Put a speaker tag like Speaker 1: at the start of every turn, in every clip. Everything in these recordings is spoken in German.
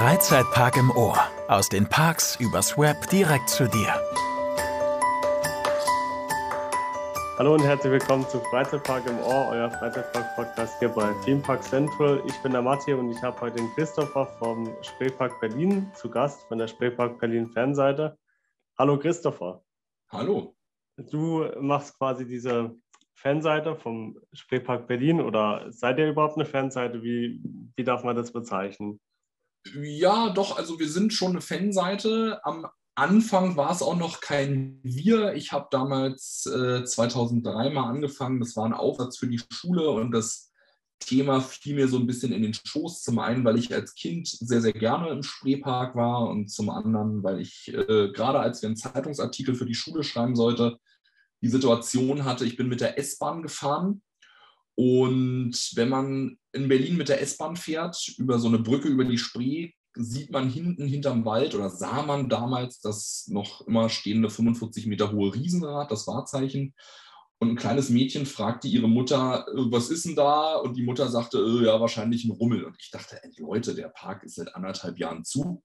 Speaker 1: Freizeitpark im Ohr. Aus den Parks übers Web direkt zu dir.
Speaker 2: Hallo und herzlich willkommen zu Freizeitpark im Ohr, euer Freizeitpark-Podcast hier bei Theme Park Central. Ich bin der Matti und ich habe heute den Christopher vom Spreepark Berlin zu Gast von der Spreepark Berlin Fanseite. Hallo Christopher.
Speaker 3: Hallo.
Speaker 2: Du machst quasi diese Fanseite vom Spreepark Berlin oder seid ihr überhaupt eine Fanseite? Wie, wie darf man das bezeichnen?
Speaker 3: Ja, doch, also wir sind schon eine Fanseite. Am Anfang war es auch noch kein Wir. Ich habe damals äh, 2003 mal angefangen. Das war ein Aufsatz für die Schule und das Thema fiel mir so ein bisschen in den Schoß. Zum einen, weil ich als Kind sehr, sehr gerne im Spreepark war und zum anderen, weil ich äh, gerade als wir einen Zeitungsartikel für die Schule schreiben sollte, die Situation hatte, ich bin mit der S-Bahn gefahren und wenn man in Berlin mit der S-Bahn fährt, über so eine Brücke über die Spree, sieht man hinten hinterm Wald oder sah man damals das noch immer stehende 45 Meter hohe Riesenrad, das Wahrzeichen. Und ein kleines Mädchen fragte ihre Mutter, äh, was ist denn da? Und die Mutter sagte, äh, ja, wahrscheinlich ein Rummel. Und ich dachte, ey, Leute, der Park ist seit anderthalb Jahren zu.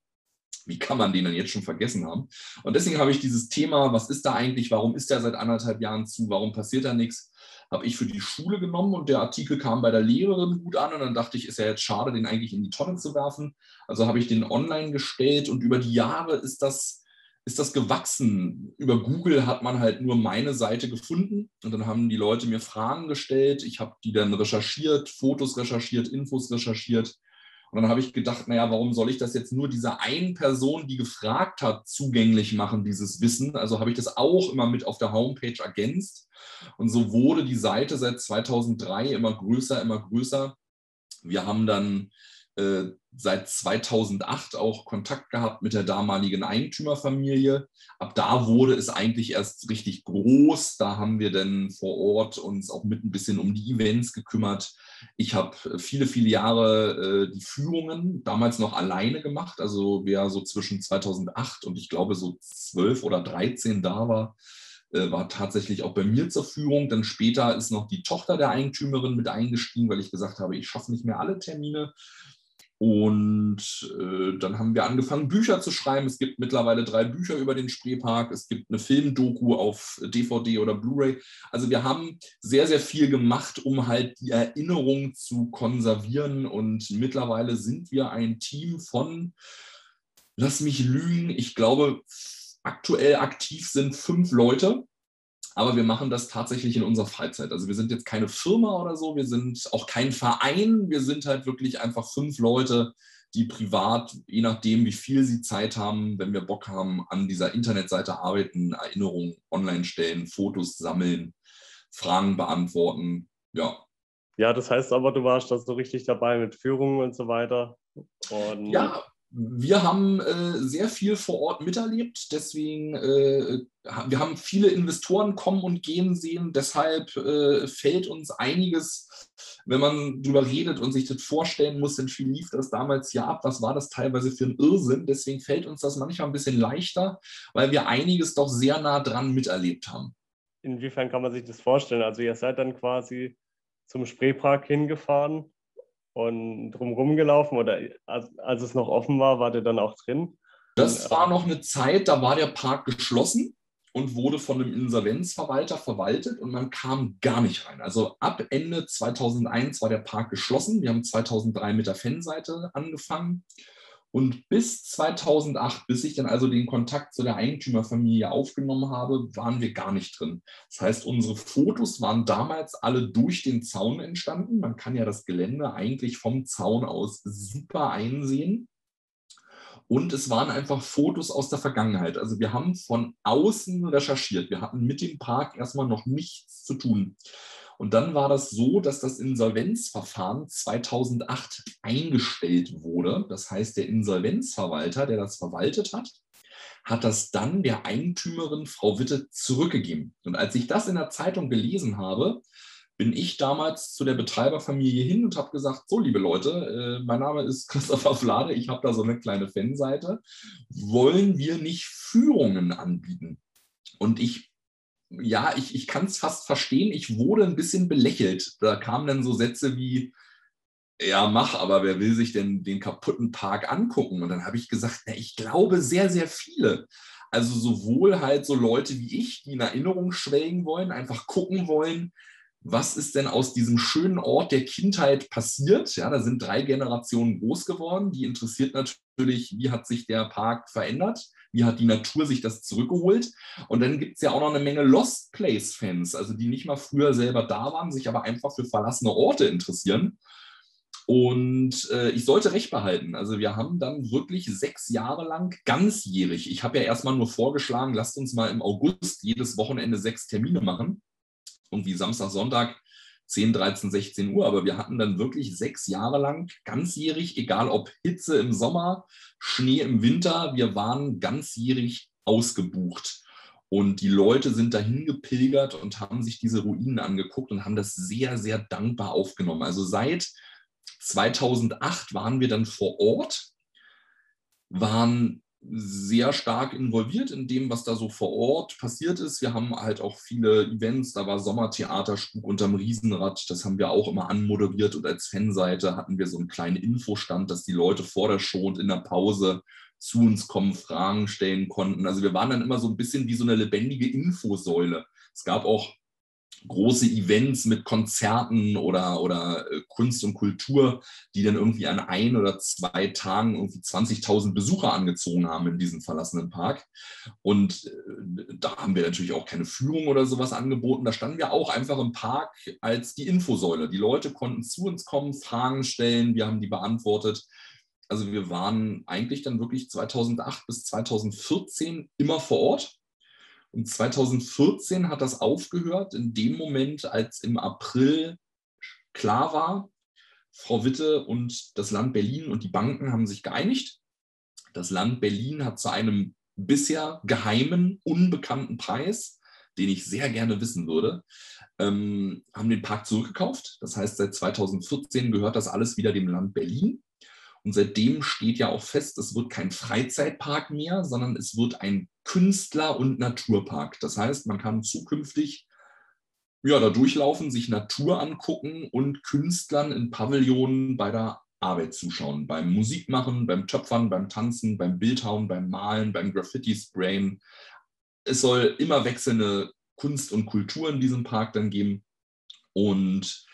Speaker 3: Wie kann man den denn jetzt schon vergessen haben? Und deswegen habe ich dieses Thema, was ist da eigentlich? Warum ist der seit anderthalb Jahren zu? Warum passiert da nichts? Habe ich für die Schule genommen und der Artikel kam bei der Lehrerin gut an und dann dachte ich, ist ja jetzt schade, den eigentlich in die Tonne zu werfen. Also habe ich den online gestellt und über die Jahre ist das, ist das gewachsen. Über Google hat man halt nur meine Seite gefunden und dann haben die Leute mir Fragen gestellt. Ich habe die dann recherchiert, Fotos recherchiert, Infos recherchiert. Und dann habe ich gedacht, naja, warum soll ich das jetzt nur dieser einen Person, die gefragt hat, zugänglich machen, dieses Wissen? Also habe ich das auch immer mit auf der Homepage ergänzt. Und so wurde die Seite seit 2003 immer größer, immer größer. Wir haben dann äh, seit 2008 auch Kontakt gehabt mit der damaligen Eigentümerfamilie. Ab da wurde es eigentlich erst richtig groß. Da haben wir dann vor Ort uns auch mit ein bisschen um die Events gekümmert. Ich habe viele, viele Jahre äh, die Führungen damals noch alleine gemacht. Also wer so zwischen 2008 und ich glaube so 12 oder 13 da war, äh, war tatsächlich auch bei mir zur Führung. Dann später ist noch die Tochter der Eigentümerin mit eingestiegen, weil ich gesagt habe, ich schaffe nicht mehr alle Termine. Und äh, dann haben wir angefangen, Bücher zu schreiben. Es gibt mittlerweile drei Bücher über den Spreepark. Es gibt eine Filmdoku auf DVD oder Blu-ray. Also wir haben sehr, sehr viel gemacht, um halt die Erinnerung zu konservieren. Und mittlerweile sind wir ein Team von, lass mich lügen, ich glaube, aktuell aktiv sind fünf Leute. Aber wir machen das tatsächlich in unserer Freizeit. Also wir sind jetzt keine Firma oder so, wir sind auch kein Verein, wir sind halt wirklich einfach fünf Leute, die privat, je nachdem, wie viel sie Zeit haben, wenn wir Bock haben, an dieser Internetseite arbeiten, Erinnerungen online stellen, Fotos sammeln, Fragen beantworten. Ja.
Speaker 2: Ja, das heißt aber, du warst da so richtig dabei mit Führungen und so weiter.
Speaker 3: Und ja, wir haben äh, sehr viel vor Ort miterlebt, deswegen, äh, wir haben viele Investoren kommen und gehen sehen, deshalb äh, fällt uns einiges, wenn man darüber redet und sich das vorstellen muss, denn viel lief das damals ja ab, was war das teilweise für ein Irrsinn, deswegen fällt uns das manchmal ein bisschen leichter, weil wir einiges doch sehr nah dran miterlebt haben.
Speaker 2: Inwiefern kann man sich das vorstellen? Also ihr seid dann quasi zum Spreepark hingefahren und drumherum gelaufen oder als, als, es noch offen war, war der dann auch drin?
Speaker 3: Das war noch eine Zeit, da war der Park geschlossen und wurde von einem Insolvenzverwalter verwaltet und man kam gar nicht rein. Also ab Ende 2001 war der Park geschlossen. Wir haben 2003 mit der Fanseite angefangen und bis 2008, bis ich dann also den Kontakt zu der Eigentümerfamilie aufgenommen habe, waren wir gar nicht drin. Das heißt, unsere Fotos waren damals alle durch den Zaun entstanden. Man kann ja das Gelände eigentlich vom Zaun aus super einsehen. Und es waren einfach Fotos aus der Vergangenheit. Also wir haben von außen recherchiert. Wir hatten mit dem Park erstmal noch nichts zu tun. Und dann war das so, dass das Insolvenzverfahren 2008 eingestellt wurde. Das heißt, der Insolvenzverwalter, der das verwaltet hat, hat das dann der Eigentümerin Frau Witte zurückgegeben. Und als ich das in der Zeitung gelesen habe, bin ich damals zu der Betreiberfamilie hin und habe gesagt, so liebe Leute, äh, mein Name ist Christopher Flade, ich habe da so eine kleine Fanseite, wollen wir nicht Führungen anbieten? Und ich ja, ich, ich kann es fast verstehen. Ich wurde ein bisschen belächelt. Da kamen dann so Sätze wie, ja, mach, aber wer will sich denn den kaputten Park angucken? Und dann habe ich gesagt, na, ich glaube sehr, sehr viele. Also sowohl halt so Leute wie ich, die in Erinnerung schwelgen wollen, einfach gucken wollen, was ist denn aus diesem schönen Ort der Kindheit passiert? Ja, da sind drei Generationen groß geworden. Die interessiert natürlich, wie hat sich der Park verändert? Wie hat die Natur sich das zurückgeholt? Und dann gibt es ja auch noch eine Menge Lost Place-Fans, also die nicht mal früher selber da waren, sich aber einfach für verlassene Orte interessieren. Und äh, ich sollte recht behalten. Also wir haben dann wirklich sechs Jahre lang ganzjährig. Ich habe ja erstmal nur vorgeschlagen, lasst uns mal im August jedes Wochenende sechs Termine machen. Und wie Samstag, Sonntag 10, 13, 16 Uhr. Aber wir hatten dann wirklich sechs Jahre lang ganzjährig, egal ob Hitze im Sommer, Schnee im Winter, wir waren ganzjährig ausgebucht. Und die Leute sind dahin gepilgert und haben sich diese Ruinen angeguckt und haben das sehr, sehr dankbar aufgenommen. Also seit 2008 waren wir dann vor Ort, waren sehr stark involviert in dem, was da so vor Ort passiert ist. Wir haben halt auch viele Events, da war Sommertheater, Spuk unterm Riesenrad, das haben wir auch immer anmoderiert und als Fanseite hatten wir so einen kleinen Infostand, dass die Leute vor der Show und in der Pause zu uns kommen, Fragen stellen konnten. Also wir waren dann immer so ein bisschen wie so eine lebendige Infosäule. Es gab auch große Events mit Konzerten oder, oder äh, Kunst und Kultur, die dann irgendwie an ein oder zwei Tagen irgendwie 20.000 Besucher angezogen haben in diesem verlassenen Park. Und äh, da haben wir natürlich auch keine Führung oder sowas angeboten. Da standen wir auch einfach im Park als die Infosäule. Die Leute konnten zu uns kommen, Fragen stellen, wir haben die beantwortet. Also wir waren eigentlich dann wirklich 2008 bis 2014 immer vor Ort und 2014 hat das aufgehört, in dem Moment, als im April klar war, Frau Witte und das Land Berlin und die Banken haben sich geeinigt. Das Land Berlin hat zu einem bisher geheimen, unbekannten Preis, den ich sehr gerne wissen würde, ähm, haben den Park zurückgekauft. Das heißt, seit 2014 gehört das alles wieder dem Land Berlin. Und seitdem steht ja auch fest, es wird kein Freizeitpark mehr, sondern es wird ein Künstler- und Naturpark. Das heißt, man kann zukünftig ja, da durchlaufen, sich Natur angucken und Künstlern in Pavillonen bei der Arbeit zuschauen. Beim Musikmachen, beim Töpfern, beim Tanzen, beim Bildhauen, beim Malen, beim Graffiti-Sprayen. Es soll immer wechselnde Kunst und Kultur in diesem Park dann geben. Und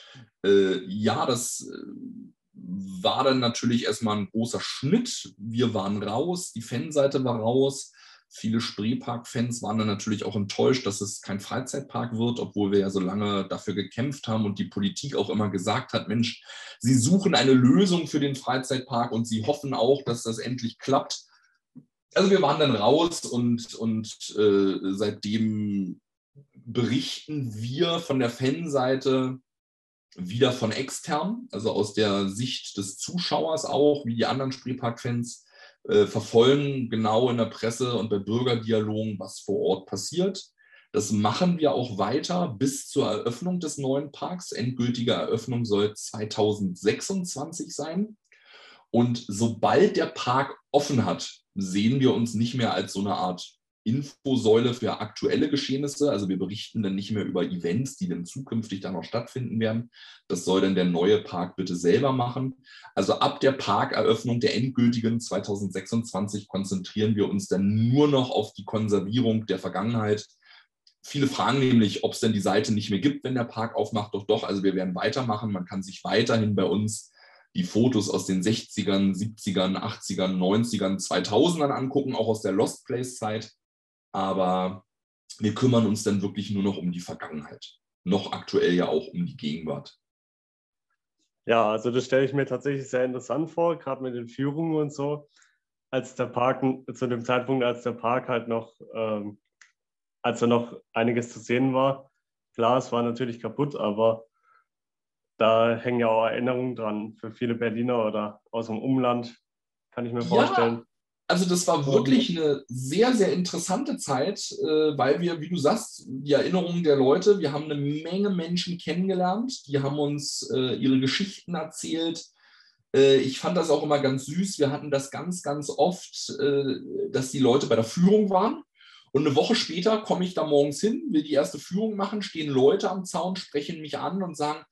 Speaker 3: äh, ja, das äh, war dann natürlich erstmal ein großer Schnitt. Wir waren raus, die Fanseite war raus. Viele Spreepark-Fans waren dann natürlich auch enttäuscht, dass es kein Freizeitpark wird, obwohl wir ja so lange dafür gekämpft haben und die Politik auch immer gesagt hat, Mensch, sie suchen eine Lösung für den Freizeitpark und sie hoffen auch, dass das endlich klappt. Also wir waren dann raus und, und äh, seitdem berichten wir von der Fanseite wieder von extern, also aus der Sicht des Zuschauers auch, wie die anderen Spreepark-Fans äh, verfolgen genau in der Presse und bei Bürgerdialogen, was vor Ort passiert. Das machen wir auch weiter bis zur Eröffnung des neuen Parks. Endgültige Eröffnung soll 2026 sein. Und sobald der Park offen hat, sehen wir uns nicht mehr als so eine Art Infosäule für aktuelle Geschehnisse. Also wir berichten dann nicht mehr über Events, die dann zukünftig dann noch stattfinden werden. Das soll dann der neue Park bitte selber machen. Also ab der Parkeröffnung der endgültigen 2026 konzentrieren wir uns dann nur noch auf die Konservierung der Vergangenheit. Viele fragen nämlich, ob es denn die Seite nicht mehr gibt, wenn der Park aufmacht. Doch, doch, also wir werden weitermachen. Man kann sich weiterhin bei uns die Fotos aus den 60ern, 70ern, 80ern, 90ern, 2000ern angucken, auch aus der Lost Place Zeit aber wir kümmern uns dann wirklich nur noch um die Vergangenheit. Noch aktuell ja auch um die Gegenwart.
Speaker 2: Ja, also das stelle ich mir tatsächlich sehr interessant vor, gerade mit den Führungen und so. Als der Park, zu dem Zeitpunkt, als der Park halt noch, ähm, als da noch einiges zu sehen war, klar, es war natürlich kaputt, aber da hängen ja auch Erinnerungen dran für viele Berliner oder aus dem Umland, kann ich mir vorstellen
Speaker 3: also das war wirklich eine sehr, sehr interessante Zeit, äh, weil wir, wie du sagst, die Erinnerungen der Leute, wir haben eine Menge Menschen kennengelernt, die haben uns äh, ihre Geschichten erzählt. Äh, ich fand das auch immer ganz süß. Wir hatten das ganz, ganz oft, dass die Leute bei der Führung waren Und eine Woche später komme ich da morgens hin, will die erste Führung machen, stehen Leute am Zaun, sprechen mich an und sagen,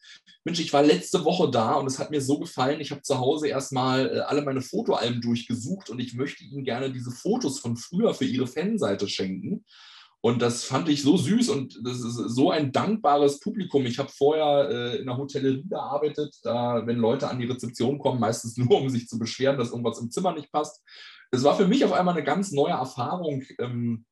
Speaker 3: Mensch, ich war letzte Woche da und es hat mir so gefallen, ich habe zu Hause erstmal äh, alle meine Fotoalben durchgesucht und ich möchte Ihnen gerne diese Fotos von früher für Ihre Fanseite schenken. Und das fand ich so süß und das ist so ein dankbares Publikum. Ich habe vorher äh, in der Hotellerie gearbeitet, da, wenn Leute an die Rezeption kommen, meistens nur, um sich zu beschweren, dass irgendwas im Zimmer nicht passt. Es war für mich auf einmal eine ganz neue Erfahrung. Ähm,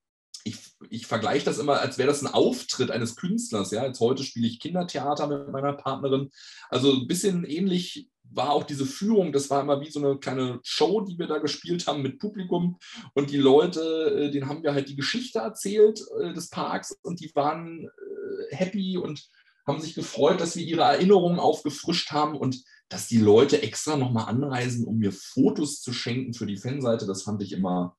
Speaker 3: ich, ich vergleiche das immer, als wäre das ein Auftritt eines Künstlers. Ja? Jetzt heute spiele ich Kindertheater mit meiner Partnerin. Also ein bisschen ähnlich war auch diese Führung, das war immer wie so eine kleine Show, die wir da gespielt haben mit Publikum. Und die Leute, äh, denen haben wir halt die Geschichte erzählt äh, des Parks und die waren äh, happy und haben sich gefreut, dass wir ihre Erinnerungen aufgefrischt haben und dass die Leute extra nochmal anreisen, um mir Fotos zu schenken für die Fanseite. Das fand ich immer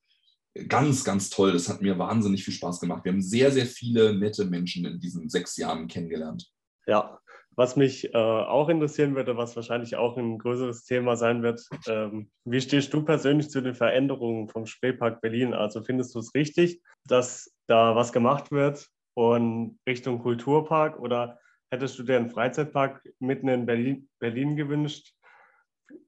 Speaker 3: ganz, ganz toll. Das hat mir wahnsinnig viel Spaß gemacht. Wir haben sehr, sehr viele nette Menschen in diesen sechs Jahren kennengelernt.
Speaker 2: Ja, was mich äh, auch interessieren würde, was wahrscheinlich auch ein größeres Thema sein wird, ähm, wie stehst du persönlich zu den Veränderungen vom Spreepark Berlin? Also findest du es richtig, dass da was gemacht wird und Richtung Kulturpark oder hättest du dir einen Freizeitpark mitten in Berlin, Berlin gewünscht?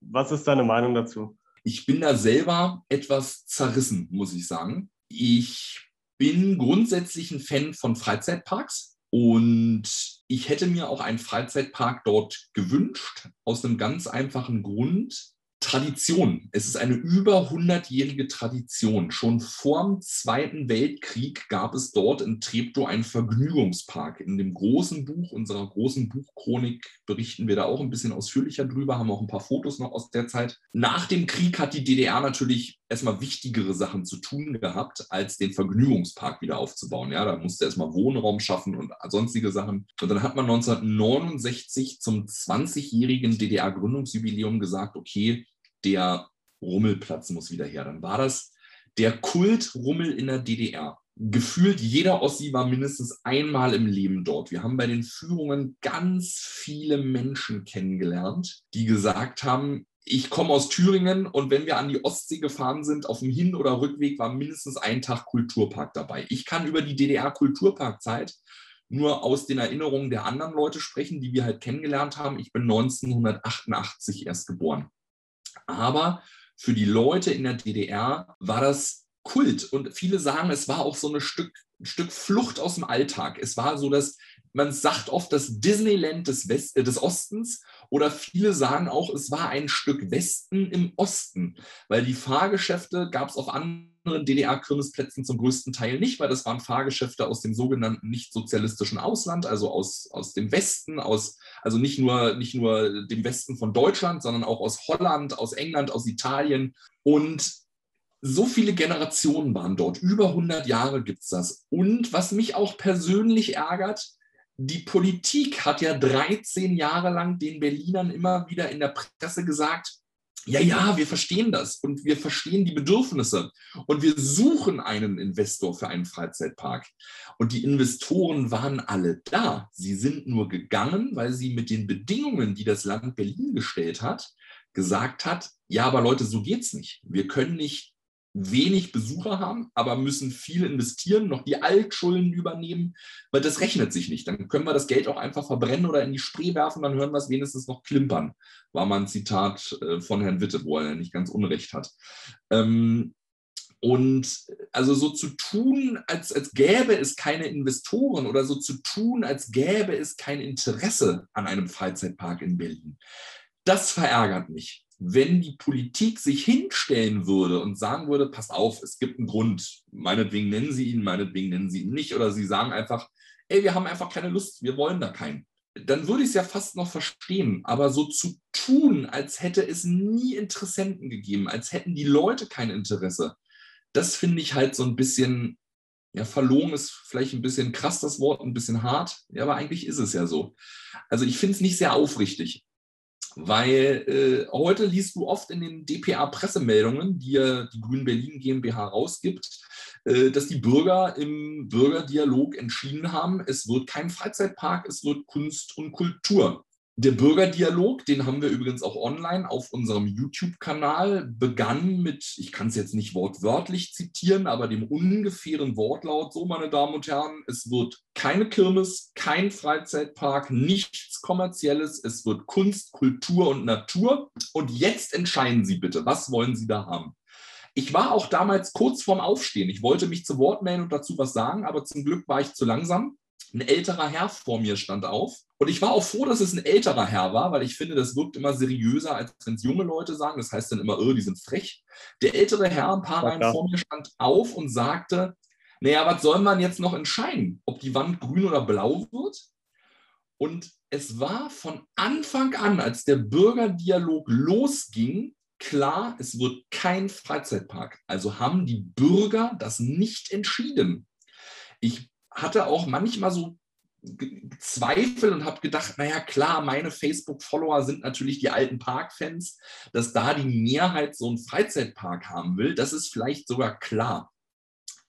Speaker 2: Was ist deine Meinung dazu?
Speaker 3: Ich bin da selber etwas zerrissen, muss ich sagen. Ich bin grundsätzlich ein Fan von Freizeitparks und ich hätte mir auch einen Freizeitpark dort gewünscht, aus einem ganz einfachen Grund. Tradition. Es ist eine über 100-jährige Tradition. Schon vor dem Zweiten Weltkrieg gab es dort in Treptow einen Vergnügungspark. In dem großen Buch, unserer großen Buchchronik, berichten wir da auch ein bisschen ausführlicher drüber, haben auch ein paar Fotos noch aus der Zeit. Nach dem Krieg hat die DDR natürlich erstmal wichtigere Sachen zu tun gehabt, als den Vergnügungspark wieder aufzubauen. Ja, da musste erstmal Wohnraum schaffen und sonstige Sachen. Und dann hat man 1969 zum 20-jährigen DDR-Gründungsjubiläum gesagt, okay, der Rummelplatz muss wieder her. Dann war das der Kultrummel in der DDR. Gefühlt jeder Ossi war mindestens einmal im Leben dort. Wir haben bei den Führungen ganz viele Menschen kennengelernt, die gesagt haben, ich komme aus Thüringen und wenn wir an die Ostsee gefahren sind, auf dem Hin- oder Rückweg war mindestens ein Tag Kulturpark dabei. Ich kann über die DDR-Kulturparkzeit nur aus den Erinnerungen der anderen Leute sprechen, die wir halt kennengelernt haben. Ich bin 1988 erst geboren. Aber für die Leute in der DDR war das Kult. Und viele sagen, es war auch so ein Stück, ein Stück Flucht aus dem Alltag. Es war so, dass man sagt oft das Disneyland des, West, äh, des Ostens oder viele sagen auch, es war ein Stück Westen im Osten, weil die Fahrgeschäfte gab es auf anderen DDR-Kirmesplätzen zum größten Teil nicht, weil das waren Fahrgeschäfte aus dem sogenannten nicht-sozialistischen Ausland, also aus, aus dem Westen, aus, also nicht nur, nicht nur dem Westen von Deutschland, sondern auch aus Holland, aus England, aus Italien. Und so viele Generationen waren dort. Über 100 Jahre gibt es das. Und was mich auch persönlich ärgert, die Politik hat ja 13 Jahre lang den Berlinern immer wieder in der Presse gesagt, ja, ja, wir verstehen das und wir verstehen die Bedürfnisse und wir suchen einen Investor für einen Freizeitpark. Und die Investoren waren alle da. Sie sind nur gegangen, weil sie mit den Bedingungen, die das Land Berlin gestellt hat, gesagt hat, ja, aber Leute, so geht's nicht. Wir können nicht wenig Besucher haben, aber müssen viel investieren, noch die Altschulden übernehmen, weil das rechnet sich nicht. Dann können wir das Geld auch einfach verbrennen oder in die Spree werfen, dann hören wir es wenigstens noch klimpern. War mal ein Zitat äh, von Herrn Witte, wo er nicht ganz Unrecht hat. Ähm, und also so zu tun, als, als gäbe es keine Investoren oder so zu tun, als gäbe es kein Interesse an einem Freizeitpark in Berlin, das verärgert mich wenn die Politik sich hinstellen würde und sagen würde, pass auf, es gibt einen Grund, meinetwegen nennen Sie ihn, meinetwegen nennen Sie ihn nicht, oder Sie sagen einfach, ey, wir haben einfach keine Lust, wir wollen da keinen. Dann würde ich es ja fast noch verstehen. Aber so zu tun, als hätte es nie Interessenten gegeben, als hätten die Leute kein Interesse, das finde ich halt so ein bisschen, ja, verlogen ist vielleicht ein bisschen krass das Wort, ein bisschen hart, ja, aber eigentlich ist es ja so. Also ich finde es nicht sehr aufrichtig. Weil äh, heute liest du oft in den DPA-Pressemeldungen, die ja die Grünen Berlin GmbH rausgibt, äh, dass die Bürger im Bürgerdialog entschieden haben, es wird kein Freizeitpark, es wird Kunst und Kultur. Der Bürgerdialog, den haben wir übrigens auch online auf unserem YouTube-Kanal, begann mit, ich kann es jetzt nicht wortwörtlich zitieren, aber dem ungefähren Wortlaut, so meine Damen und Herren, es wird keine Kirmes, kein Freizeitpark, nichts Kommerzielles, es wird Kunst, Kultur und Natur. Und jetzt entscheiden Sie bitte, was wollen Sie da haben? Ich war auch damals kurz vorm Aufstehen. Ich wollte mich zu Wort melden und dazu was sagen, aber zum Glück war ich zu langsam. Ein älterer Herr vor mir stand auf. Und ich war auch froh, dass es ein älterer Herr war, weil ich finde, das wirkt immer seriöser, als wenn es junge Leute sagen. Das heißt dann immer, oh, die sind frech. Der ältere Herr, ein paar Reihen vor mir, stand auf und sagte, naja, was soll man jetzt noch entscheiden? Ob die Wand grün oder blau wird? Und es war von Anfang an, als der Bürgerdialog losging, klar, es wird kein Freizeitpark. Also haben die Bürger das nicht entschieden. Ich hatte auch manchmal so Zweifel und habe gedacht, naja klar, meine Facebook-Follower sind natürlich die alten Parkfans, dass da die Mehrheit so einen Freizeitpark haben will, das ist vielleicht sogar klar.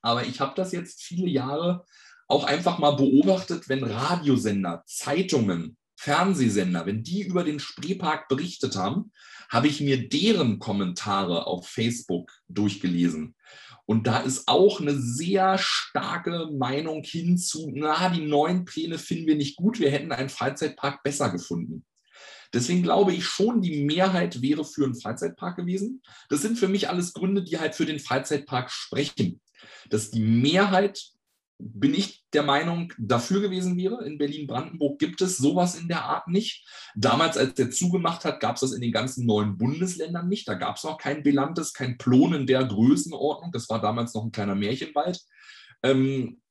Speaker 3: Aber ich habe das jetzt viele Jahre auch einfach mal beobachtet, wenn Radiosender, Zeitungen, Fernsehsender, wenn die über den Spreepark berichtet haben, habe ich mir deren Kommentare auf Facebook durchgelesen. Und da ist auch eine sehr starke Meinung hinzu, na, die neuen Pläne finden wir nicht gut, wir hätten einen Freizeitpark besser gefunden. Deswegen glaube ich schon, die Mehrheit wäre für einen Freizeitpark gewesen. Das sind für mich alles Gründe, die halt für den Freizeitpark sprechen. Dass die Mehrheit bin ich der Meinung, dafür gewesen wäre. In Berlin-Brandenburg gibt es sowas in der Art nicht. Damals, als der zugemacht hat, gab es das in den ganzen neuen Bundesländern nicht. Da gab es noch kein Belantes, kein Plon in der Größenordnung. Das war damals noch ein kleiner Märchenwald. Ähm,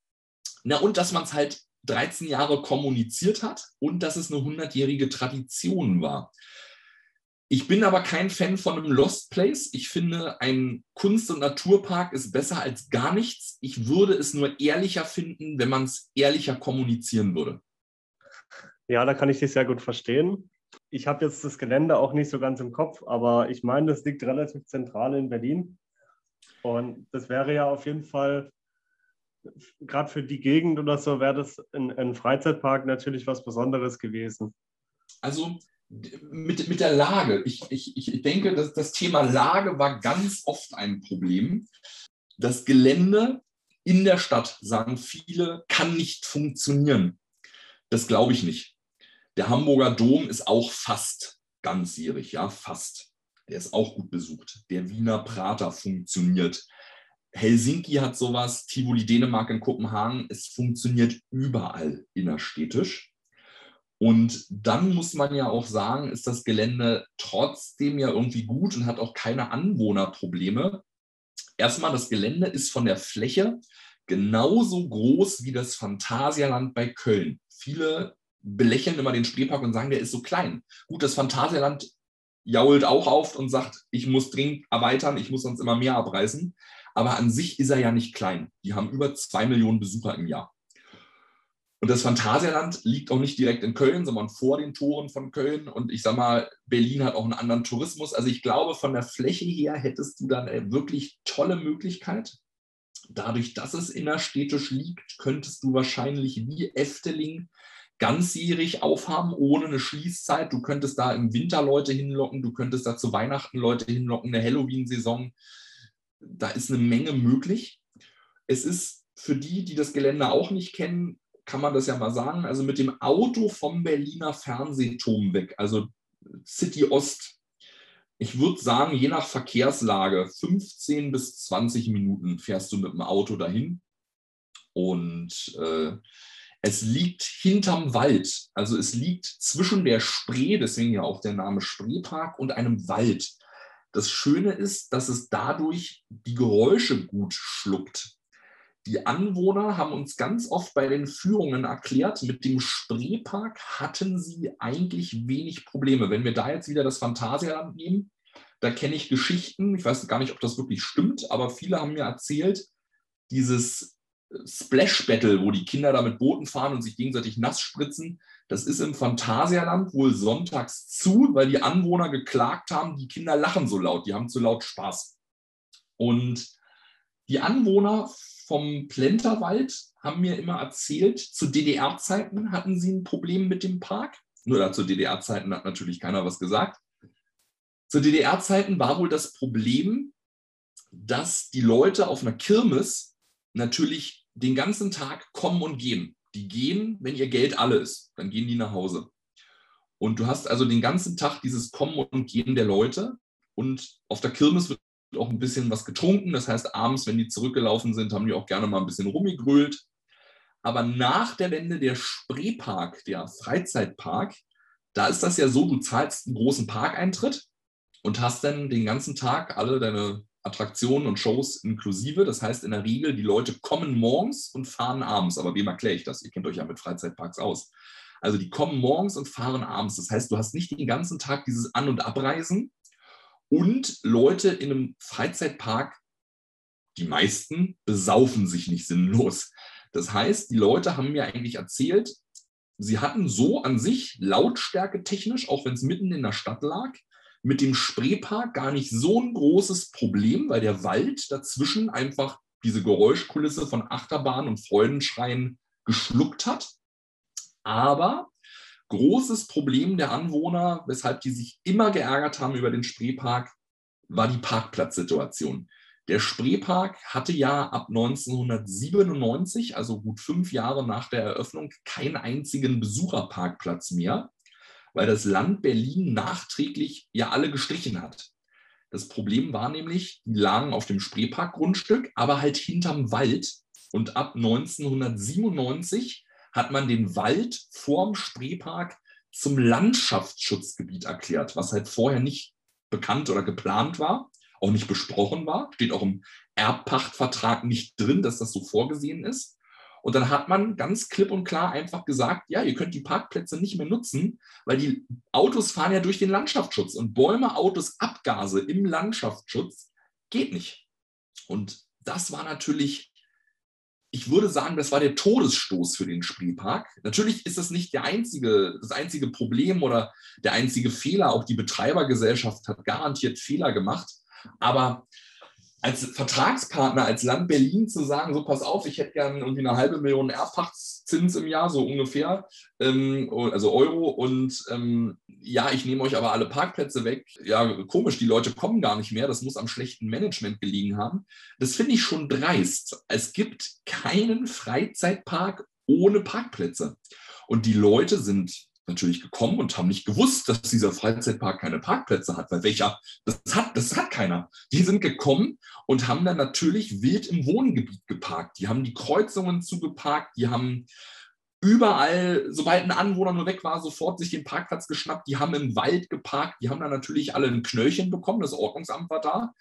Speaker 3: na, und dass man es halt 13 Jahre kommuniziert hat und dass es eine 100-jährige Tradition war. Ich bin aber kein Fan von einem Lost Place. Ich finde, ein Kunst- und Naturpark ist besser als gar nichts. Ich würde es nur ehrlicher finden, wenn man es ehrlicher kommunizieren würde.
Speaker 2: Ja, da kann ich dich sehr gut verstehen. Ich habe jetzt das Gelände auch nicht so ganz im Kopf, aber ich meine, das liegt relativ zentral in Berlin. Und das wäre ja auf jeden Fall, gerade für die Gegend oder so, wäre das ein, ein Freizeitpark natürlich was Besonderes gewesen.
Speaker 3: Also mit, mit der Lage. Ich, ich, ich denke, dass das Thema Lage war ganz oft ein Problem. Das Gelände in der Stadt, sagen viele, kann nicht funktionieren. Das glaube ich nicht. Der Hamburger Dom ist auch fast ganzjährig, ja, fast. Der ist auch gut besucht. Der Wiener Prater funktioniert. Helsinki hat sowas, Tivoli Dänemark in Kopenhagen. Es funktioniert überall innerstädtisch. Und dann muss man ja auch sagen, ist das Gelände trotzdem ja irgendwie gut und hat auch keine Anwohnerprobleme. Erstmal, das Gelände ist von der Fläche genauso groß wie das Phantasialand bei Köln. Viele belächeln immer den Spreepark und sagen, der ist so klein. Gut, das Phantasialand jault auch auf und sagt, ich muss dringend erweitern, ich muss sonst immer mehr abreißen. Aber an sich ist er ja nicht klein. Die haben über zwei Millionen Besucher im Jahr. Und das Phantasialand liegt auch nicht direkt in Köln, sondern vor den Toren von Köln. Und ich sag mal, Berlin hat auch einen anderen Tourismus. Also ich glaube, von der Fläche her hättest du dann eine wirklich tolle Möglichkeit. Dadurch, dass es innerstädtisch liegt, könntest du wahrscheinlich wie Efteling ganzjährig aufhaben, ohne eine Schließzeit. Du könntest da im Winter Leute hinlocken, du könntest da zu Weihnachten Leute hinlocken, eine Halloween-Saison. Da ist eine Menge möglich. Es ist für die, die das Gelände auch nicht kennen, kann man das ja mal sagen, also mit dem Auto vom Berliner Fernsehturm weg, also City Ost, ich würde sagen, je nach Verkehrslage, 15 bis 20 Minuten fährst du mit dem Auto dahin. Und äh, es liegt hinterm Wald. Also es liegt zwischen der Spree, deswegen ja auch der Name Spreepark, und einem Wald. Das Schöne ist, dass es dadurch die Geräusche gut schluckt. Die Anwohner haben uns ganz oft bei den Führungen erklärt, mit dem Spreepark hatten sie eigentlich wenig Probleme. Wenn wir da jetzt wieder das Phantasialand nehmen, da kenne ich Geschichten, ich weiß gar nicht, ob das wirklich stimmt, aber viele haben mir erzählt, dieses Splash Battle, wo die Kinder da mit Booten fahren und sich gegenseitig nass spritzen, das ist im Phantasialand wohl sonntags zu, weil die Anwohner geklagt haben, die Kinder lachen so laut, die haben zu laut Spaß. Und die Anwohner vom Plenterwald haben mir immer erzählt, zu DDR-Zeiten hatten sie ein Problem mit dem Park. Nur da zu DDR-Zeiten hat natürlich keiner was gesagt. Zu DDR-Zeiten war wohl das Problem, dass die Leute auf einer Kirmes natürlich den ganzen Tag kommen und gehen. Die gehen, wenn ihr Geld alle ist, dann gehen die nach Hause. Und du hast also den ganzen Tag dieses Kommen und Gehen der Leute. Und auf der Kirmes wird auch ein bisschen was getrunken. Das heißt, abends, wenn die zurückgelaufen sind, haben die auch gerne mal ein bisschen rumgegrölt. Aber nach der Wende der Spreepark, der Freizeitpark, da ist das ja so, du zahlst einen großen Parkeintritt und hast dann den ganzen Tag alle deine Attraktionen und Shows inklusive. Das heißt in der Regel, die Leute kommen morgens und fahren abends. Aber wem erkläre ich das? Ihr kennt euch ja mit Freizeitparks aus. Also die kommen morgens und fahren abends. Das heißt, du hast nicht den ganzen Tag dieses An- und Abreisen. Und Leute in einem Freizeitpark, die meisten, besaufen sich nicht sinnlos. Das heißt, die Leute haben mir eigentlich erzählt, sie hatten so an sich Lautstärke technisch, auch wenn es mitten in der Stadt lag, mit dem Spreepark gar nicht so ein großes Problem, weil der Wald dazwischen einfach diese Geräuschkulisse von Achterbahn und Freudenschreien geschluckt hat. Aber großes Problem der Anwohner, weshalb die sich immer geärgert haben über den Spreepark, war die Parkplatzsituation. Der Spreepark hatte ja ab 1997, also gut fünf Jahre nach der Eröffnung, keinen einzigen Besucherparkplatz mehr, weil das Land Berlin nachträglich ja alle gestrichen hat. Das Problem war nämlich, die lagen auf dem Spreeparkgrundstück, aber halt hinterm Wald. Und ab 1997 hat man den Wald vorm Spreepark zum Landschaftsschutzgebiet erklärt, was halt vorher nicht bekannt oder geplant war auch nicht besprochen war, steht auch im Erbpachtvertrag nicht drin, dass das so vorgesehen ist. Und dann hat man ganz klipp und klar einfach gesagt, ja, ihr könnt die Parkplätze nicht mehr nutzen, weil die Autos fahren ja durch den Landschaftsschutz und Bäume, Autos, Abgase im Landschaftsschutz geht nicht. Und das war natürlich, ich würde sagen, das war der Todesstoß für den Spielpark. Natürlich ist das nicht der einzige, das einzige Problem oder der einzige Fehler. Auch die Betreibergesellschaft hat garantiert Fehler gemacht. Aber als Vertragspartner, als Land Berlin zu sagen, so pass auf, ich hätte gern irgendwie eine halbe Million Erbpachtzins im Jahr, so ungefähr, ähm, also Euro und ähm, ja, ich nehme euch aber alle Parkplätze weg. Ja, komisch, die Leute kommen gar nicht mehr, das muss am schlechten Management gelegen haben. Das finde ich schon dreist. Es gibt keinen Freizeitpark ohne Parkplätze. Und die Leute sind natürlich gekommen und haben nicht gewusst, dass dieser Freizeitpark keine Parkplätze hat, weil welcher, das hat, das hat keiner. Die sind gekommen und haben dann natürlich wild im Wohngebiet geparkt. Die haben die Kreuzungen zugeparkt, die haben überall, sobald ein Anwohner nur weg war, sofort sich den Parkplatz geschnappt. Die haben im Wald geparkt, die haben dann natürlich alle ein Knöllchen bekommen, das Ordnungsamt war da.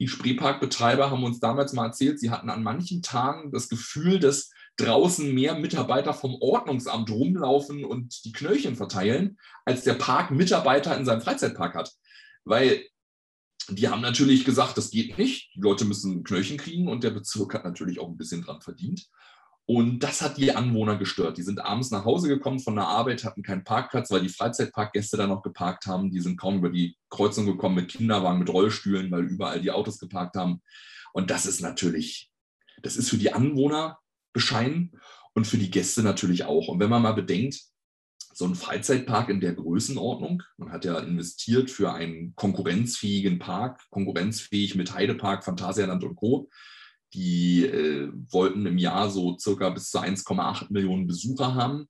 Speaker 3: Die Spreeparkbetreiber haben uns damals mal erzählt, sie hatten an manchen Tagen das Gefühl, dass draußen mehr Mitarbeiter vom Ordnungsamt rumlaufen und die Knöllchen verteilen, als der Park Mitarbeiter in seinem Freizeitpark hat. Weil die haben natürlich gesagt, das geht nicht. Die Leute müssen Knöllchen kriegen und der Bezirk hat natürlich auch ein bisschen dran verdient. Und das hat die Anwohner gestört. Die sind abends nach Hause gekommen von der Arbeit, hatten keinen Parkplatz, weil die Freizeitparkgäste da noch geparkt haben. Die sind kaum über die Kreuzung gekommen mit Kinderwagen, mit Rollstühlen, weil überall die Autos geparkt haben. Und das ist natürlich, das ist für die Anwohner bescheinen und für die Gäste natürlich auch. Und wenn man mal bedenkt, so ein Freizeitpark in der Größenordnung, man hat ja investiert für einen konkurrenzfähigen Park, konkurrenzfähig mit Heidepark, Phantasialand und Co. Die äh, wollten im Jahr so circa bis zu 1,8 Millionen Besucher haben.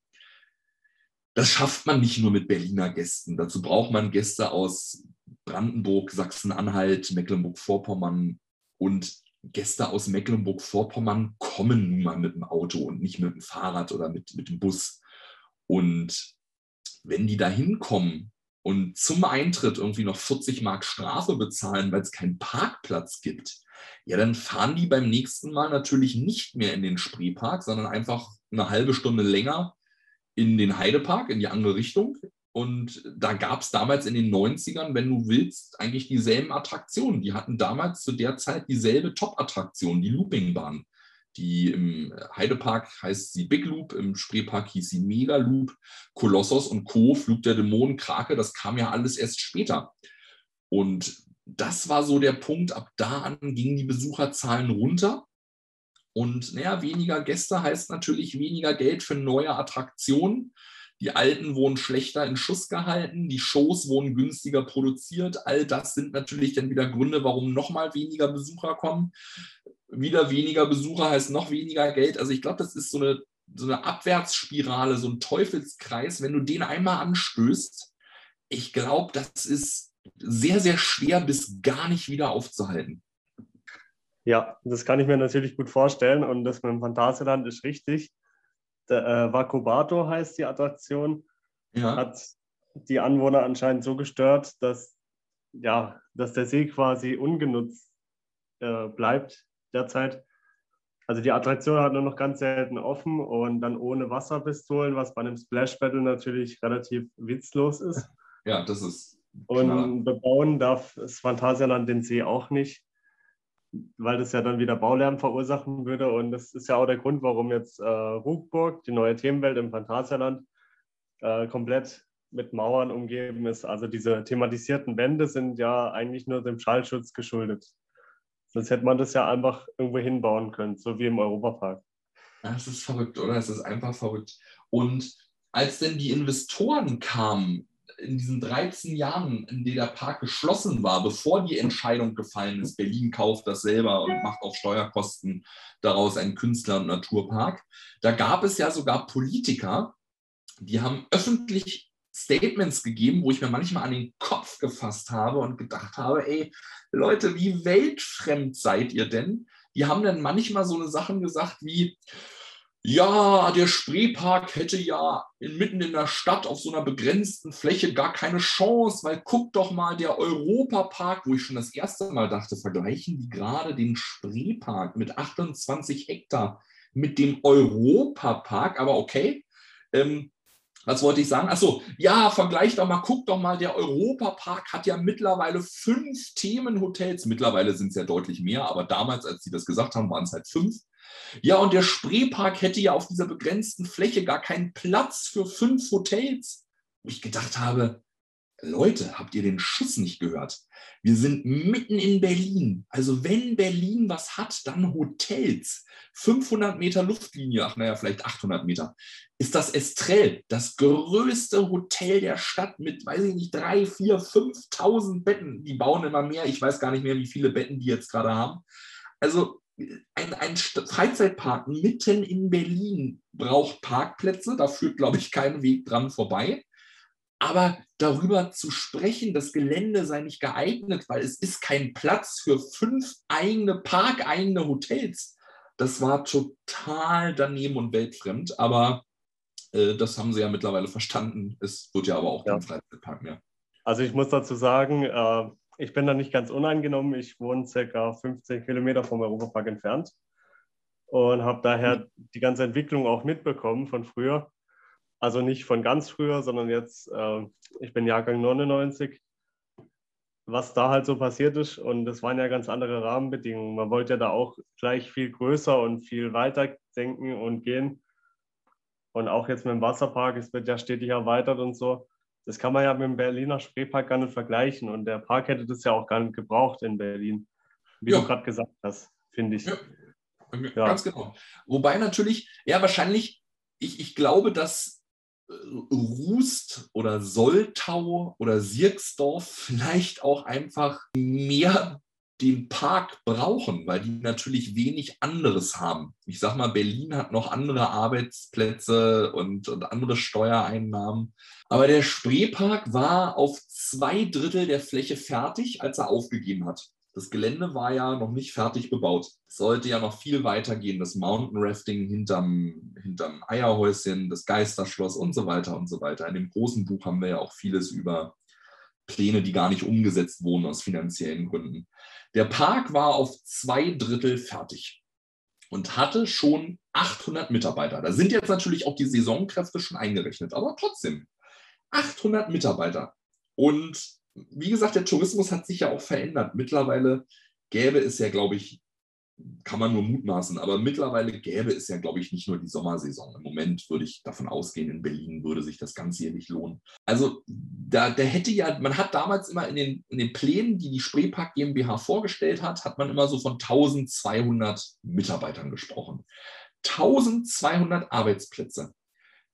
Speaker 3: Das schafft man nicht nur mit Berliner Gästen. Dazu braucht man Gäste aus Brandenburg, Sachsen-Anhalt, Mecklenburg-Vorpommern und Gäste aus Mecklenburg-Vorpommern kommen nun mal mit dem Auto und nicht mit dem Fahrrad oder mit, mit dem Bus. Und wenn die da hinkommen und zum Eintritt irgendwie noch 40 Mark Strafe bezahlen, weil es keinen Parkplatz gibt, ja, dann fahren die beim nächsten Mal natürlich nicht mehr in den Spreepark, sondern einfach eine halbe Stunde länger in den Heidepark, in die andere Richtung, und da gab es damals in den 90ern, wenn du willst, eigentlich dieselben Attraktionen. Die hatten damals zu der Zeit dieselbe Top-Attraktion, die Loopingbahn. Die im Heidepark heißt sie Big Loop, im Spreepark hieß sie Mega Loop, Kolossos und Co., Flug der Dämonen, Krake, das kam ja alles erst später. Und das war so der Punkt, ab da an gingen die Besucherzahlen runter. Und naja, weniger Gäste heißt natürlich weniger Geld für neue Attraktionen. Die Alten wurden schlechter in Schuss gehalten, die Shows wurden günstiger produziert. All das sind natürlich dann wieder Gründe, warum nochmal weniger Besucher kommen. Wieder weniger Besucher heißt noch weniger Geld. Also ich glaube, das ist so eine, so eine Abwärtsspirale, so ein Teufelskreis. Wenn du den einmal anstößt, ich glaube, das ist sehr, sehr schwer bis gar nicht wieder aufzuhalten.
Speaker 2: Ja, das kann ich mir natürlich gut vorstellen und das mit dem Phantasialand ist richtig. Der, äh, Vakubato heißt die Attraktion, ja. hat die Anwohner anscheinend so gestört, dass, ja, dass der See quasi ungenutzt äh, bleibt derzeit. Also die Attraktion hat nur noch ganz selten offen und dann ohne Wasserpistolen, was bei einem Splash Battle natürlich relativ witzlos ist.
Speaker 3: Ja, das ist.
Speaker 2: Und bebauen darf das Phantasialand den See auch nicht weil das ja dann wieder Baulärm verursachen würde. Und das ist ja auch der Grund, warum jetzt äh, Ruckburg, die neue Themenwelt im Phantasialand, äh, komplett mit Mauern umgeben ist. Also diese thematisierten Wände sind ja eigentlich nur dem Schallschutz geschuldet. Sonst hätte man das ja einfach irgendwo hinbauen können, so wie im Europapark.
Speaker 3: Das ist verrückt, oder? Es ist einfach verrückt. Und als denn die Investoren kamen in diesen 13 Jahren, in denen der Park geschlossen war, bevor die Entscheidung gefallen ist, Berlin kauft das selber und macht auf Steuerkosten daraus einen Künstler- und Naturpark, da gab es ja sogar Politiker, die haben öffentlich Statements gegeben, wo ich mir manchmal an den Kopf gefasst habe und gedacht habe, ey, Leute, wie weltfremd seid ihr denn? Die haben dann manchmal so eine Sachen gesagt wie, ja, der Spreepark hätte ja inmitten in der Stadt auf so einer begrenzten Fläche gar keine Chance, weil guck doch mal, der Europapark, wo ich schon das erste Mal dachte, vergleichen die gerade den Spreepark mit 28 Hektar mit dem Europapark, aber okay. Ähm, was wollte ich sagen? Achso, ja, vergleich doch mal, guck doch mal, der Europapark hat ja mittlerweile fünf Themenhotels. Mittlerweile sind es ja deutlich mehr, aber damals, als sie das gesagt haben, waren es halt fünf. Ja, und der Spreepark hätte ja auf dieser begrenzten Fläche gar keinen Platz für fünf Hotels. Wo ich gedacht habe, Leute, habt ihr den Schuss nicht gehört? Wir sind mitten in Berlin. Also wenn Berlin was hat, dann Hotels. 500 Meter Luftlinie, ach naja, vielleicht 800 Meter, ist das Estrell, das größte Hotel der Stadt mit, weiß ich nicht, drei, vier, 5.000 Betten. Die bauen immer mehr. Ich weiß gar nicht mehr, wie viele Betten die jetzt gerade haben. Also ein, ein Freizeitpark mitten in Berlin braucht Parkplätze, da führt, glaube ich, kein Weg dran vorbei. Aber darüber zu sprechen, das Gelände sei nicht geeignet, weil es ist kein Platz für fünf eigene parkeigene Hotels, das war total daneben und weltfremd. Aber äh, das haben sie ja mittlerweile verstanden. Es wird ja aber auch ja. kein Freizeitpark mehr.
Speaker 2: Also ich muss dazu sagen, äh, ich bin da nicht ganz uneingenommen. Ich wohne circa 15 Kilometer vom Europapark entfernt und habe daher die ganze Entwicklung auch mitbekommen von früher. Also nicht von ganz früher, sondern jetzt, äh, ich bin Jahrgang 99, was da halt so passiert ist. Und das waren ja ganz andere Rahmenbedingungen. Man wollte ja da auch gleich viel größer und viel weiter denken und gehen. Und auch jetzt mit dem Wasserpark, es wird ja stetig erweitert und so das kann man ja mit dem Berliner Spreepark gar nicht vergleichen. Und der Park hätte das ja auch gar nicht gebraucht in Berlin, wie ja. du gerade gesagt hast, finde ich. Ja.
Speaker 3: ja. Ganz genau. Wobei natürlich, ja, wahrscheinlich, ich, ich glaube, dass Rust oder Soltau oder Sirksdorf vielleicht auch einfach mehr den Park brauchen, weil die natürlich wenig anderes haben. Ich sag mal, Berlin hat noch andere Arbeitsplätze und, und andere Steuereinnahmen. Aber der Spreepark war auf zwei Drittel der Fläche fertig, als er aufgegeben hat. Das Gelände war ja noch nicht fertig bebaut. Es sollte ja noch viel weiter gehen. Das Mountain Rafting hinterm, hinterm Eierhäuschen, das Geisterschloss und so weiter und so weiter. In dem großen Buch haben wir ja auch vieles über Pläne, die gar nicht umgesetzt wurden aus finanziellen Gründen. Der Park war auf zwei Drittel fertig und hatte schon 800 Mitarbeiter. Da sind jetzt natürlich auch die Saisonkräfte schon eingerechnet, aber trotzdem 800 Mitarbeiter. Und wie gesagt, der Tourismus hat sich ja auch verändert. Mittlerweile gäbe es ja, glaube ich, kann man nur mutmaßen, aber mittlerweile gäbe es ja, glaube ich, nicht nur die Sommersaison. Im Moment würde ich davon ausgehen, in Berlin würde sich das Ganze hier nicht lohnen. Also da, der hätte ja, man hat damals immer in den, in den Plänen, die die Spreepark GmbH vorgestellt hat, hat man immer so von 1200 Mitarbeitern gesprochen. 1200 Arbeitsplätze.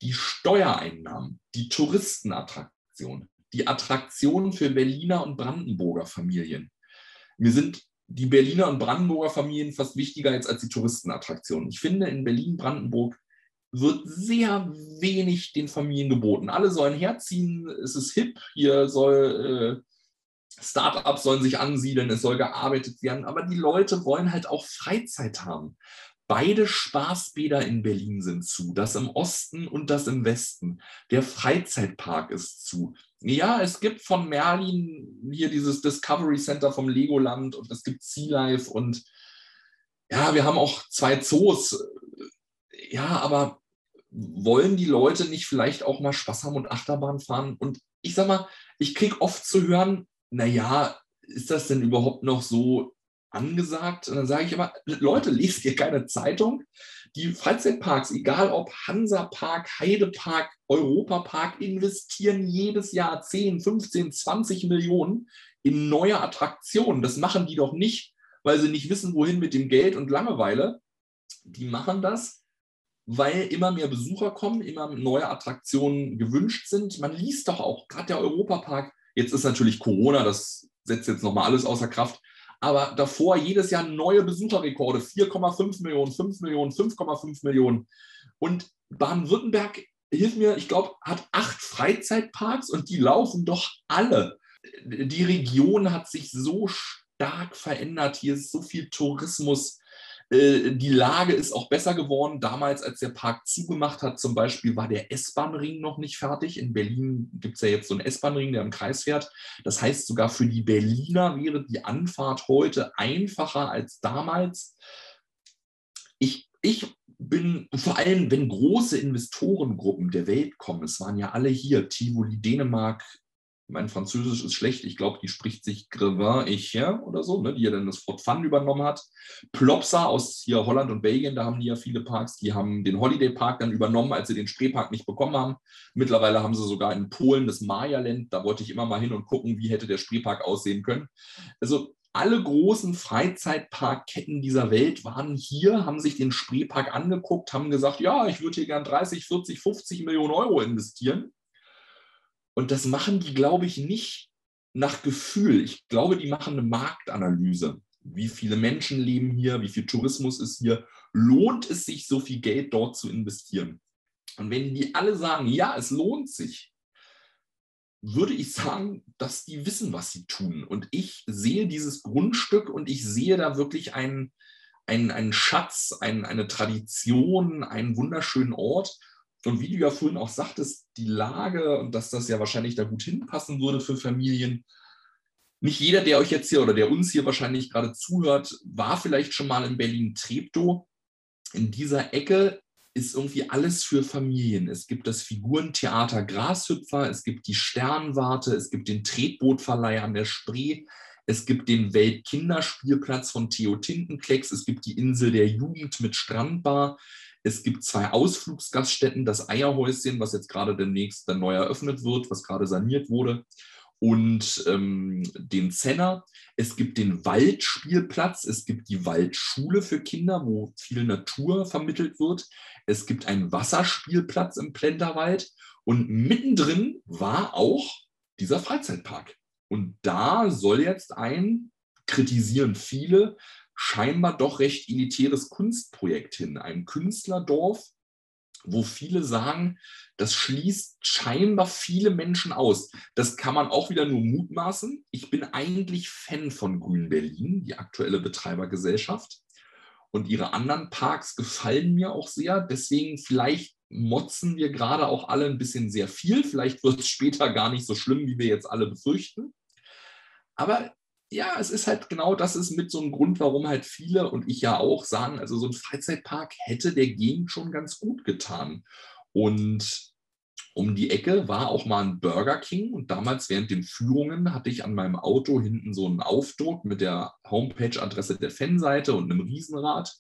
Speaker 3: die Steuereinnahmen, die Touristenattraktion, die Attraktion für Berliner und Brandenburger Familien. Mir sind die Berliner und Brandenburger Familien fast wichtiger jetzt als die Touristenattraktionen. Ich finde, in Berlin-Brandenburg wird sehr wenig den Familien geboten. Alle sollen herziehen, es ist hip, hier soll äh, Startups sollen sich ansiedeln, es soll gearbeitet werden, aber die Leute wollen halt auch Freizeit haben. Beide Spaßbäder in Berlin sind zu, das im Osten und das im Westen. Der Freizeitpark ist zu. Ja, es gibt von Merlin hier dieses Discovery Center vom Legoland und es gibt Sea Life und ja, wir haben auch zwei Zoos. Ja, aber wollen die Leute nicht vielleicht auch mal Spaß haben und Achterbahn fahren? Und ich sag mal, ich kriege oft zu hören, naja, ist das denn überhaupt noch so angesagt? Und dann sage ich immer, Leute, lest ihr keine Zeitung? Die Freizeitparks, egal ob Hansapark, Heidepark, Europapark, investieren jedes Jahr 10, 15, 20 Millionen in neue Attraktionen. Das machen die doch nicht, weil sie nicht wissen, wohin mit dem Geld und Langeweile. Die machen das, weil immer mehr Besucher kommen, immer neue Attraktionen gewünscht sind. Man liest doch auch, gerade der Europapark, jetzt ist natürlich Corona, das setzt jetzt nochmal alles außer Kraft, aber davor jedes Jahr neue Besucherrekorde, 4,5 Millionen, 5 Millionen, 5,5 Millionen. Und Baden-Württemberg, hilf mir, ich glaube, hat acht Freizeitparks und die laufen doch alle. Die Region hat sich so stark verändert. Hier ist so viel Tourismus. Äh, die Lage ist auch besser geworden. Damals, als der Park zugemacht hat, zum Beispiel, war der S-Bahn-Ring noch nicht fertig. In Berlin gibt es ja jetzt so einen S-Bahn-Ring, der im Kreis fährt. Das heißt, sogar für die Berliner wäre die Anfahrt heute einfacher als damals. Ich, ich bin vor allem, wenn große Investorengruppen der Welt kommen, es waren ja alle hier, Tivoli, Dänemark, mein Französisch ist schlecht, ich glaube, die spricht sich Grevin Echer oder so, ne, die ja dann das Fort Fun übernommen hat. Plopsa aus hier Holland und Belgien, da haben die ja viele Parks, die haben den Holiday Park dann übernommen, als sie den Spreepark nicht bekommen haben. Mittlerweile haben sie sogar in Polen das Maya-Land, da wollte ich immer mal hin und gucken, wie hätte der Spreepark aussehen können. Also alle großen Freizeitparkketten dieser Welt waren hier, haben sich den Spreepark angeguckt, haben gesagt, ja, ich würde hier gern 30, 40, 50 Millionen Euro investieren. Und das machen die, glaube ich, nicht nach Gefühl. Ich glaube, die machen eine Marktanalyse. Wie viele Menschen leben hier? Wie viel Tourismus ist hier? Lohnt es sich, so viel Geld dort zu investieren? Und wenn die alle sagen, ja, es lohnt sich, würde ich sagen, dass die wissen, was sie tun. Und ich sehe dieses Grundstück und ich sehe da wirklich einen, einen, einen Schatz, einen, eine Tradition, einen wunderschönen Ort. Und wie du ja vorhin auch sagtest, die Lage und dass das ja wahrscheinlich da gut hinpassen würde für Familien. Nicht jeder, der euch jetzt hier oder der uns hier wahrscheinlich gerade zuhört, war vielleicht schon mal in Berlin-Treptow. In dieser Ecke ist irgendwie alles für Familien. Es gibt das Figurentheater Grashüpfer, es gibt die Sternwarte, es gibt den Tretbootverleih an der Spree, es gibt den Weltkinderspielplatz von Theo Tintenklecks, es gibt die Insel der Jugend mit Strandbar, es gibt zwei Ausflugsgaststätten, das Eierhäuschen, was jetzt gerade demnächst dann neu eröffnet wird, was gerade saniert wurde, und ähm, den Zenner. Es gibt den Waldspielplatz, es gibt die Waldschule für Kinder, wo viel Natur vermittelt wird. Es gibt einen Wasserspielplatz im Plenterwald und mittendrin war auch dieser Freizeitpark. Und da soll jetzt ein, kritisieren viele, scheinbar doch recht elitäres Kunstprojekt hin. Ein Künstlerdorf, wo viele sagen, das schließt scheinbar viele Menschen aus. Das kann man auch wieder nur mutmaßen. Ich bin eigentlich Fan von Grün Berlin, die aktuelle Betreibergesellschaft. Und ihre anderen Parks gefallen mir auch sehr. Deswegen vielleicht motzen wir gerade auch alle ein bisschen sehr viel. Vielleicht wird es später gar nicht so schlimm, wie wir jetzt alle befürchten. Aber ja, es ist halt genau das ist mit so einem Grund, warum halt viele und ich ja auch sagen, also so ein Freizeitpark hätte der Gegend schon ganz gut getan. Und um die Ecke war auch mal ein Burger King und damals während den Führungen hatte ich an meinem Auto hinten so einen Aufdruck mit der Homepage-Adresse der Fanseite und einem Riesenrad.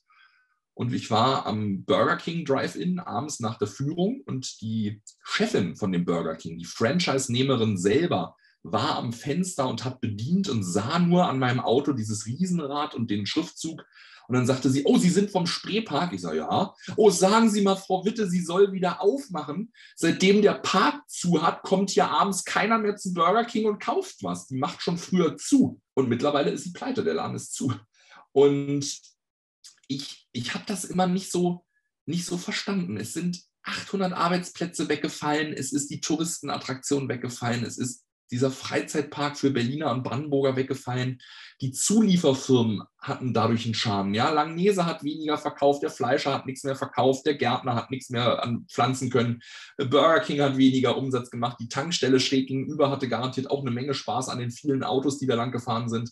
Speaker 3: Und ich war am Burger King Drive-In abends nach der Führung und die Chefin von dem Burger King, die Franchise-Nehmerin selber, war am Fenster und hat bedient und sah nur an meinem Auto dieses Riesenrad und den Schriftzug. Und dann sagte sie, oh, Sie sind vom Spreepark. Ich sage, ja. Oh, sagen Sie mal, Frau Witte, sie soll wieder aufmachen. Seitdem der Park zu hat, kommt hier abends keiner mehr zum Burger King und kauft was. Die macht schon früher zu. Und mittlerweile ist sie pleite, der Laden ist zu. Und ich, ich habe das immer nicht so, nicht so verstanden. Es sind 800 Arbeitsplätze weggefallen, es ist die Touristenattraktion weggefallen, es ist dieser Freizeitpark für Berliner und Brandenburger weggefallen. Die Zulieferfirmen hatten dadurch einen Schaden. Ja, Langnese hat weniger verkauft, der Fleischer hat nichts mehr verkauft, der Gärtner hat nichts mehr pflanzen können, Burger King hat weniger Umsatz gemacht, die Tankstelle schräg gegenüber hatte garantiert auch eine Menge Spaß an den vielen Autos, die da lang gefahren sind.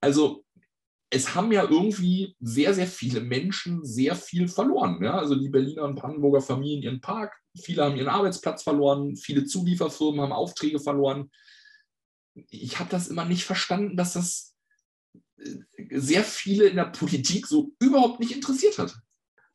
Speaker 3: Also es haben ja irgendwie sehr, sehr viele Menschen sehr viel verloren. Ja? Also die Berliner und Brandenburger Familien ihren Park, viele haben ihren Arbeitsplatz verloren, viele Zulieferfirmen haben Aufträge verloren. Ich habe das immer nicht verstanden, dass das äh, sehr viele in der Politik so überhaupt nicht interessiert hat.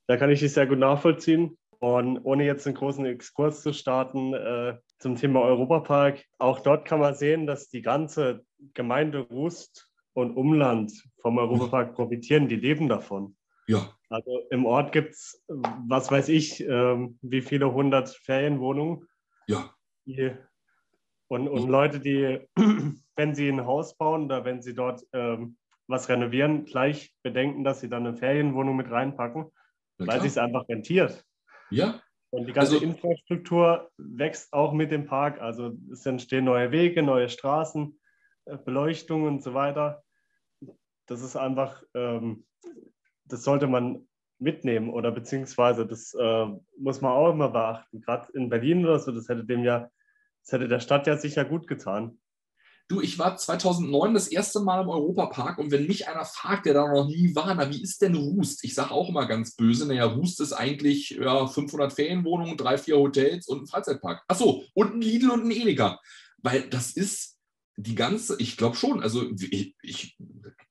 Speaker 2: Da kann ich dich sehr gut nachvollziehen. Und ohne jetzt einen großen Exkurs zu starten äh, zum Thema Europapark, auch dort kann man sehen, dass die ganze Gemeinde Rust und Umland vom Europapark profitieren, die leben davon.
Speaker 3: Ja.
Speaker 2: Also im Ort gibt es, was weiß ich, ähm, wie viele hundert Ferienwohnungen.
Speaker 3: Ja.
Speaker 2: Die, und, und Leute, die, wenn sie ein Haus bauen oder wenn sie dort ähm, was renovieren, gleich bedenken, dass sie dann eine Ferienwohnung mit reinpacken, weil sich es einfach rentiert.
Speaker 3: Ja.
Speaker 2: Und die ganze also, Infrastruktur wächst auch mit dem Park. Also es entstehen neue Wege, neue Straßen, äh, Beleuchtung und so weiter das ist einfach, ähm, das sollte man mitnehmen oder beziehungsweise das äh, muss man auch immer beachten. Gerade in Berlin oder so, das hätte dem ja, das hätte der Stadt ja sicher gut getan.
Speaker 3: Du, ich war 2009 das erste Mal im Europapark und wenn mich einer fragt, der da noch nie war, na, wie ist denn Rust? Ich sage auch immer ganz böse, naja, Rust ist eigentlich ja, 500 Ferienwohnungen, drei, vier Hotels und ein Freizeitpark. Achso, und ein Lidl und ein Edeka. Weil das ist die ganze, ich glaube schon, also ich, ich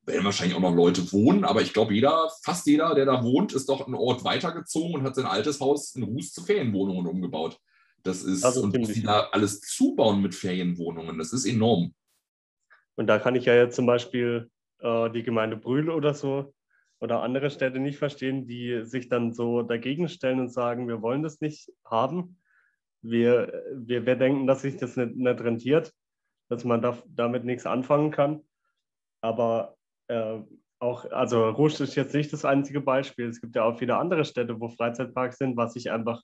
Speaker 3: werden wahrscheinlich auch noch Leute wohnen, aber ich glaube, jeder, fast jeder, der da wohnt, ist doch einen Ort weitergezogen und hat sein altes Haus in Ruß zu Ferienwohnungen umgebaut. Das ist, also und was die da alles zubauen mit Ferienwohnungen, das ist enorm.
Speaker 2: Und da kann ich ja jetzt zum Beispiel äh, die Gemeinde Brühl oder so oder andere Städte nicht verstehen, die sich dann so dagegen stellen und sagen, wir wollen das nicht haben. Wir, wir, wir denken, dass sich das nicht, nicht rentiert, dass man da, damit nichts anfangen kann. Aber äh, auch, also Rusch ist jetzt nicht das einzige Beispiel. Es gibt ja auch viele andere Städte, wo Freizeitparks sind, was sich einfach,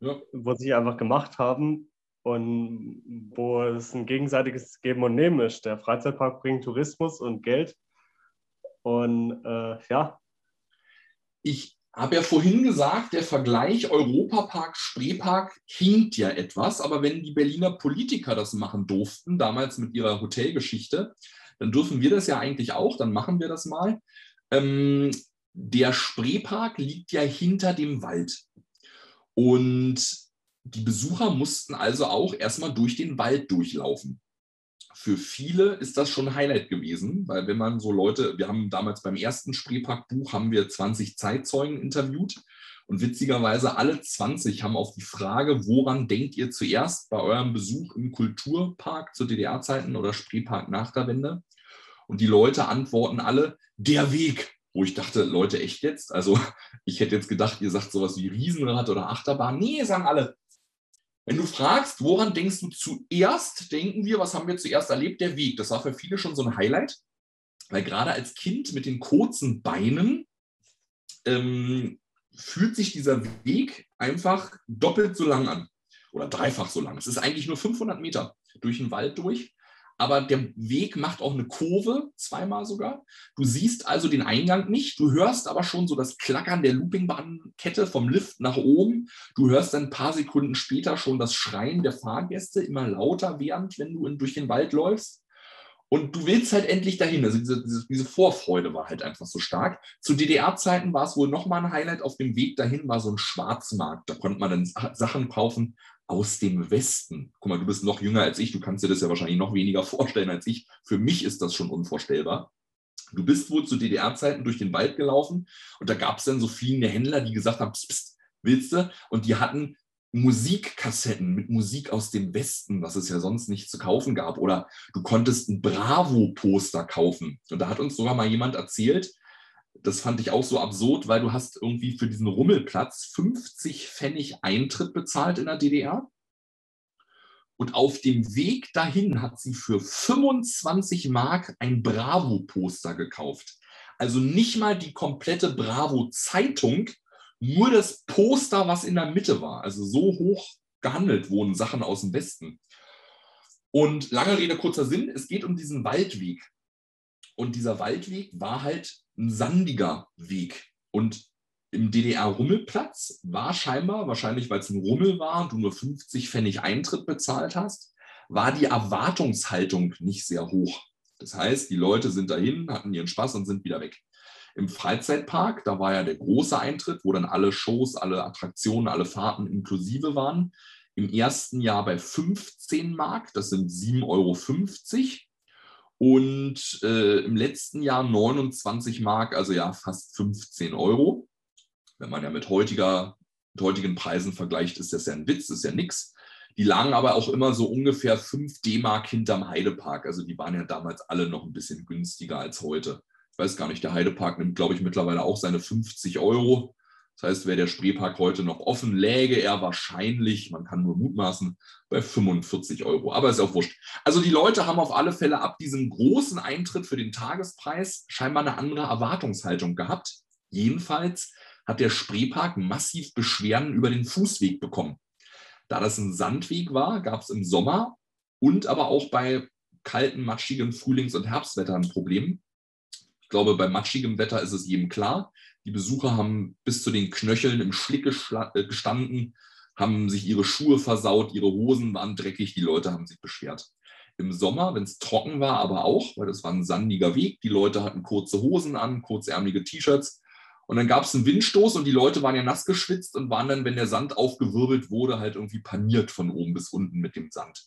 Speaker 2: ja. wo sich einfach gemacht haben und wo es ein gegenseitiges Geben und Nehmen ist. Der Freizeitpark bringt Tourismus und Geld. Und äh, ja.
Speaker 3: Ich habe ja vorhin gesagt, der Vergleich Europapark, Spreepark hinkt ja etwas, aber wenn die Berliner Politiker das machen durften, damals mit ihrer Hotelgeschichte, dann dürfen wir das ja eigentlich auch, dann machen wir das mal. Ähm, der Spreepark liegt ja hinter dem Wald. Und die Besucher mussten also auch erstmal durch den Wald durchlaufen. Für viele ist das schon ein Highlight gewesen, weil wenn man so Leute, wir haben damals beim ersten Spreepark-Buch haben wir 20 Zeitzeugen interviewt und witzigerweise alle 20 haben auf die Frage, woran denkt ihr zuerst bei eurem Besuch im Kulturpark zu DDR-Zeiten oder Spreepark nach der Wende? Und die Leute antworten alle, der Weg. Wo ich dachte, Leute, echt jetzt? Also ich hätte jetzt gedacht, ihr sagt sowas wie Riesenrad oder Achterbahn. Nee, sagen alle. Wenn du fragst, woran denkst du zuerst, denken wir, was haben wir zuerst erlebt? Der Weg. Das war für viele schon so ein Highlight, weil gerade als Kind mit den kurzen Beinen ähm, fühlt sich dieser Weg einfach doppelt so lang an oder dreifach so lang. Es ist eigentlich nur 500 Meter durch den Wald durch, aber der Weg macht auch eine Kurve, zweimal sogar. Du siehst also den Eingang nicht, du hörst aber schon so das Klackern der Loopingbahnkette vom Lift nach oben. Du hörst dann ein paar Sekunden später schon das Schreien der Fahrgäste immer lauter während, wenn du durch den Wald läufst. Und du willst halt endlich dahin. Also diese, diese, diese Vorfreude war halt einfach so stark. Zu DDR-Zeiten war es wohl nochmal ein Highlight. Auf dem Weg dahin war so ein Schwarzmarkt. Da konnte man dann Sachen kaufen aus dem Westen. Guck mal, du bist noch jünger als ich. Du kannst dir das ja wahrscheinlich noch weniger vorstellen als ich. Für mich ist das schon unvorstellbar. Du bist wohl zu DDR-Zeiten durch den Wald gelaufen und da gab es dann so viele Händler, die gesagt haben, pst, pst, willst du? Und die hatten Musikkassetten mit Musik aus dem Westen, was es ja sonst nicht zu kaufen gab. Oder du konntest ein Bravo-Poster kaufen. Und da hat uns sogar mal jemand erzählt, das fand ich auch so absurd, weil du hast irgendwie für diesen Rummelplatz 50 Pfennig Eintritt bezahlt in der DDR. Und auf dem Weg dahin hat sie für 25 Mark ein Bravo-Poster gekauft. Also nicht mal die komplette Bravo-Zeitung, nur das Poster, was in der Mitte war. Also so hoch gehandelt wurden Sachen aus dem Westen. Und lange Rede, kurzer Sinn, es geht um diesen Waldweg. Und dieser Waldweg war halt ein sandiger Weg. Und im DDR-Rummelplatz war scheinbar, wahrscheinlich weil es ein Rummel war und du nur 50 Pfennig Eintritt bezahlt hast, war die Erwartungshaltung nicht sehr hoch. Das heißt, die Leute sind dahin, hatten ihren Spaß und sind wieder weg. Im Freizeitpark, da war ja der große Eintritt, wo dann alle Shows, alle Attraktionen, alle Fahrten inklusive waren. Im ersten Jahr bei 15 Mark, das sind 7,50 Euro. Und äh, im letzten Jahr 29 Mark, also ja fast 15 Euro. Wenn man ja mit, heutiger, mit heutigen Preisen vergleicht, ist das ja ein Witz, ist ja nichts. Die lagen aber auch immer so ungefähr 5 D-Mark hinterm Heidepark. Also die waren ja damals alle noch ein bisschen günstiger als heute ich weiß gar nicht, der Heidepark nimmt, glaube ich, mittlerweile auch seine 50 Euro. Das heißt, wäre der Spreepark heute noch offen, läge er wahrscheinlich, man kann nur mutmaßen, bei 45 Euro. Aber ist auch wurscht. Also die Leute haben auf alle Fälle ab diesem großen Eintritt für den Tagespreis scheinbar eine andere Erwartungshaltung gehabt. Jedenfalls hat der Spreepark massiv Beschwerden über den Fußweg bekommen. Da das ein Sandweg war, gab es im Sommer und aber auch bei kalten, matschigen Frühlings- und Herbstwetter ein Problem. Ich glaube, bei matschigem Wetter ist es jedem klar. Die Besucher haben bis zu den Knöcheln im Schlick äh, gestanden, haben sich ihre Schuhe versaut, ihre Hosen waren dreckig, die Leute haben sich beschwert. Im Sommer, wenn es trocken war, aber auch, weil das war ein sandiger Weg, die Leute hatten kurze Hosen an, kurzärmelige T-Shirts. Und dann gab es einen Windstoß und die Leute waren ja nass geschwitzt und waren dann, wenn der Sand aufgewirbelt wurde, halt irgendwie paniert von oben bis unten mit dem Sand.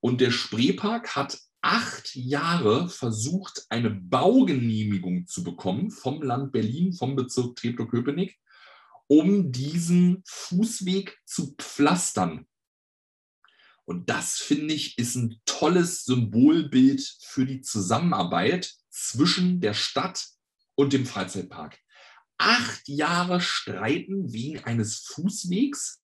Speaker 3: Und der Spreepark hat acht Jahre versucht, eine Baugenehmigung zu bekommen vom Land Berlin, vom Bezirk Treptow-Köpenick, um diesen Fußweg zu pflastern. Und das, finde ich, ist ein tolles Symbolbild für die Zusammenarbeit zwischen der Stadt und dem Freizeitpark. Acht Jahre streiten wegen eines Fußwegs.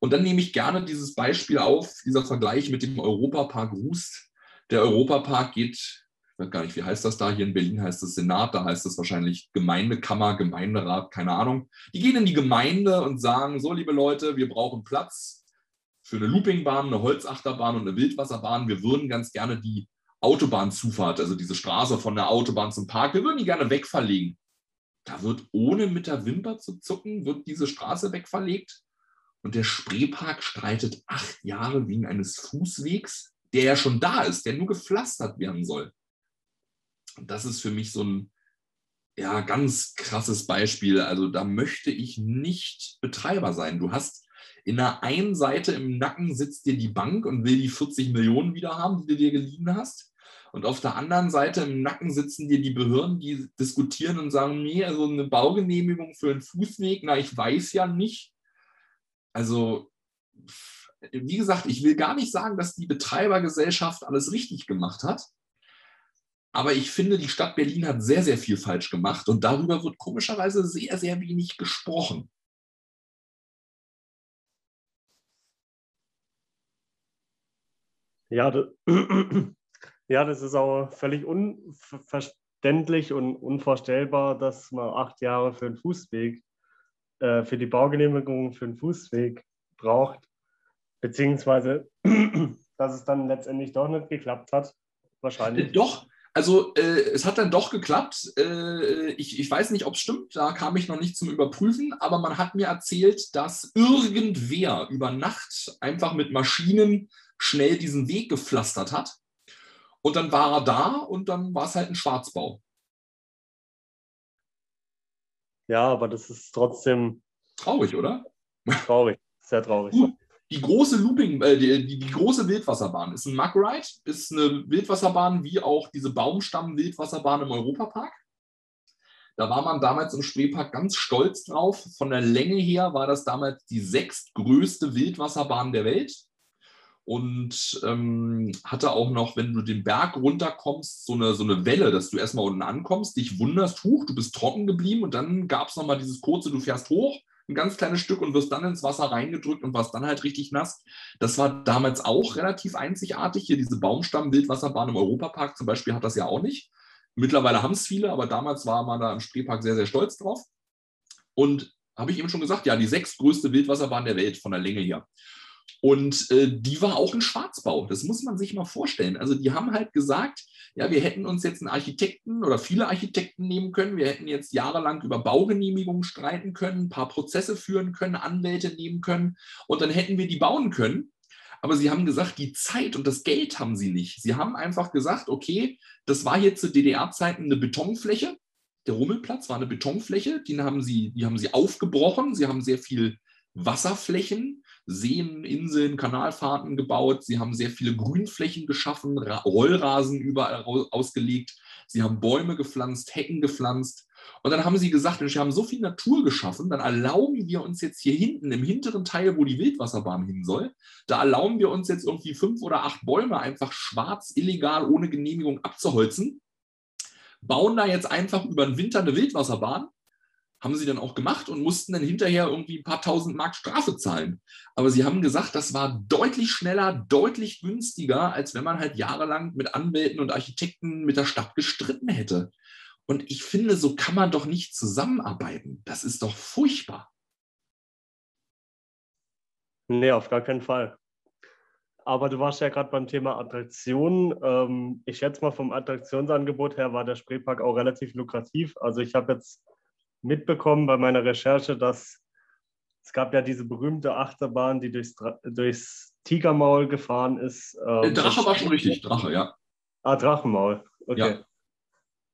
Speaker 3: Und dann nehme ich gerne dieses Beispiel auf, dieser Vergleich mit dem Europapark Rust der Europapark geht, ich weiß gar nicht, wie heißt das da? Hier in Berlin heißt es Senat, da heißt es wahrscheinlich Gemeindekammer, Gemeinderat, keine Ahnung. Die gehen in die Gemeinde und sagen, so liebe Leute, wir brauchen Platz für eine Loopingbahn, eine Holzachterbahn und eine Wildwasserbahn. Wir würden ganz gerne die Autobahnzufahrt, also diese Straße von der Autobahn zum Park, wir würden die gerne wegverlegen. Da wird ohne mit der Wimper zu zucken, wird diese Straße wegverlegt. Und der Spreepark streitet acht Jahre wegen eines Fußwegs der ja schon da ist, der nur gepflastert werden soll. Das ist für mich so ein ja, ganz krasses Beispiel. Also da möchte ich nicht Betreiber sein. Du hast in der einen Seite im Nacken sitzt dir die Bank und will die 40 Millionen wieder haben, die du dir geliehen hast. Und auf der anderen Seite im Nacken sitzen dir die Behörden, die diskutieren und sagen, nee, also eine Baugenehmigung für einen Fußweg, na, ich weiß ja nicht. Also wie gesagt, ich will gar nicht sagen, dass die Betreibergesellschaft alles richtig gemacht hat. Aber ich finde, die Stadt Berlin hat sehr, sehr viel falsch gemacht und darüber wird komischerweise sehr, sehr wenig gesprochen.
Speaker 2: Ja, das, ja, das ist auch völlig unverständlich und unvorstellbar, dass man acht Jahre für einen Fußweg, äh, für die Baugenehmigung für einen Fußweg braucht Beziehungsweise, dass es dann letztendlich doch nicht geklappt hat. Wahrscheinlich.
Speaker 3: Äh, doch, also äh, es hat dann doch geklappt. Äh, ich, ich weiß nicht, ob es stimmt, da kam ich noch nicht zum Überprüfen, aber man hat mir erzählt, dass irgendwer über Nacht einfach mit Maschinen schnell diesen Weg gepflastert hat. Und dann war er da und dann war es halt ein Schwarzbau.
Speaker 2: Ja, aber das ist trotzdem.
Speaker 3: Traurig, oder?
Speaker 2: Traurig, sehr traurig.
Speaker 3: Die große Looping, äh, die, die, die, große Wildwasserbahn ist ein Mug Ride, ist eine Wildwasserbahn wie auch diese Baumstamm-Wildwasserbahn im Europapark. Da war man damals im Spreepark ganz stolz drauf. Von der Länge her war das damals die sechstgrößte Wildwasserbahn der Welt und ähm, hatte auch noch, wenn du den Berg runterkommst, so eine, so eine Welle, dass du erstmal unten ankommst, dich wunderst, huch, du bist trocken geblieben und dann gab es nochmal dieses kurze, du fährst hoch, ein ganz kleines Stück und wirst dann ins Wasser reingedrückt und warst dann halt richtig nass. Das war damals auch relativ einzigartig. Hier diese Baumstamm-Wildwasserbahn im Europapark zum Beispiel hat das ja auch nicht. Mittlerweile haben es viele, aber damals war man da im Spreepark sehr, sehr stolz drauf. Und habe ich eben schon gesagt, ja, die sechstgrößte Wildwasserbahn der Welt von der Länge her. Und äh, die war auch ein Schwarzbau. Das muss man sich mal vorstellen. Also die haben halt gesagt, ja, wir hätten uns jetzt einen Architekten oder viele Architekten nehmen können. Wir hätten jetzt jahrelang über Baugenehmigungen streiten können, ein paar Prozesse führen können, Anwälte nehmen können und dann hätten wir die bauen können. Aber sie haben gesagt, die Zeit und das Geld haben sie nicht. Sie haben einfach gesagt, okay, das war hier zu DDR-Zeiten eine Betonfläche. Der Rummelplatz war eine Betonfläche, die haben sie, die haben sie aufgebrochen. Sie haben sehr viel Wasserflächen Seen, Inseln, Kanalfahrten gebaut. Sie haben sehr viele Grünflächen geschaffen, Rollrasen überall ausgelegt. Sie haben Bäume gepflanzt, Hecken gepflanzt. Und dann haben sie gesagt, wir haben so viel Natur geschaffen, dann erlauben wir uns jetzt hier hinten, im hinteren Teil, wo die Wildwasserbahn hin soll, da erlauben wir uns jetzt irgendwie fünf oder acht Bäume einfach schwarz, illegal, ohne Genehmigung abzuholzen, bauen da jetzt einfach über den Winter eine Wildwasserbahn haben sie dann auch gemacht und mussten dann hinterher irgendwie ein paar tausend Mark Strafe zahlen. Aber sie haben gesagt, das war deutlich schneller, deutlich günstiger, als wenn man halt jahrelang mit Anwälten und Architekten mit der Stadt gestritten hätte. Und ich finde, so kann man doch nicht zusammenarbeiten. Das ist doch furchtbar.
Speaker 2: Nee, auf gar keinen Fall. Aber du warst ja gerade beim Thema Attraktionen. Ähm, ich schätze mal, vom Attraktionsangebot her war der Spreepark auch relativ lukrativ. Also ich habe jetzt mitbekommen bei meiner Recherche, dass es gab ja diese berühmte Achterbahn, die durchs, durchs Tigermaul gefahren ist.
Speaker 3: Ähm, Drache war schon richtig, Drache, ja.
Speaker 2: Ah, Drachenmaul, okay. Ja.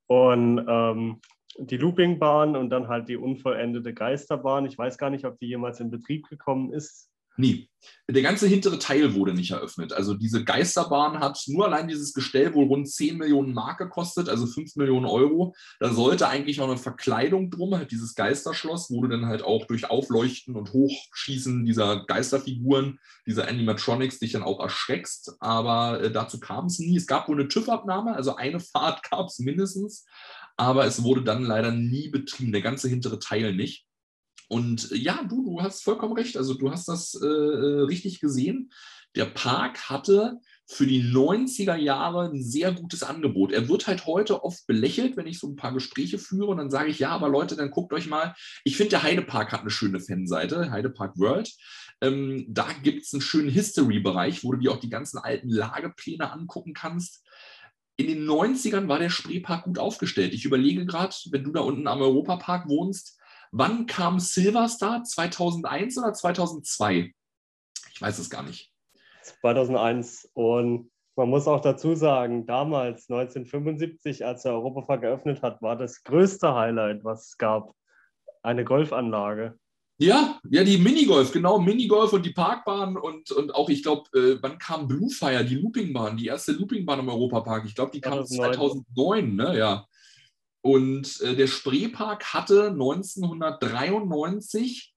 Speaker 2: Und ähm, die Loopingbahn und dann halt die unvollendete Geisterbahn. Ich weiß gar nicht, ob die jemals in Betrieb gekommen ist.
Speaker 3: Nie. Der ganze hintere Teil wurde nicht eröffnet. Also diese Geisterbahn hat nur allein dieses Gestell wohl rund 10 Millionen Mark gekostet, also 5 Millionen Euro. Da sollte eigentlich auch eine Verkleidung drum, halt dieses Geisterschloss, wo du dann halt auch durch Aufleuchten und Hochschießen dieser Geisterfiguren, dieser Animatronics dich dann auch erschreckst. Aber äh, dazu kam es nie. Es gab wohl eine TÜV-Abnahme, also eine Fahrt gab es mindestens. Aber es wurde dann leider nie betrieben, der ganze hintere Teil nicht. Und äh, ja, du, du hast vollkommen recht. Also du hast das äh, äh richtig gesehen. Der Park hatte für die 90er Jahre ein sehr gutes Angebot. Er wird halt heute oft belächelt, wenn ich so ein paar Gespräche führe und dann sage ich, ja, aber Leute, dann guckt euch mal. Ich finde, der Heidepark hat eine schöne Fanseite, Heidepark World. Ähm, da gibt es einen schönen History-Bereich, wo du dir auch die ganzen alten Lagepläne angucken kannst. In den 90ern war der Spreepark gut aufgestellt. Ich überlege gerade, wenn du da unten am Europapark wohnst, Wann kam Silverstar? 2001 oder 2002? Ich weiß es gar nicht.
Speaker 2: 2001. Und man muss auch dazu sagen, damals, 1975, als der Europapark geöffnet hat, war das größte Highlight, was es gab, eine Golfanlage.
Speaker 3: Ja, ja, die Minigolf, genau, Minigolf und die Parkbahn und, und auch, ich glaube, äh, wann kam Bluefire, die Loopingbahn, die erste Loopingbahn im Europapark? Ich glaube, die kam 2009. 2009, ne? Ja. Und äh, der Spreepark hatte 1993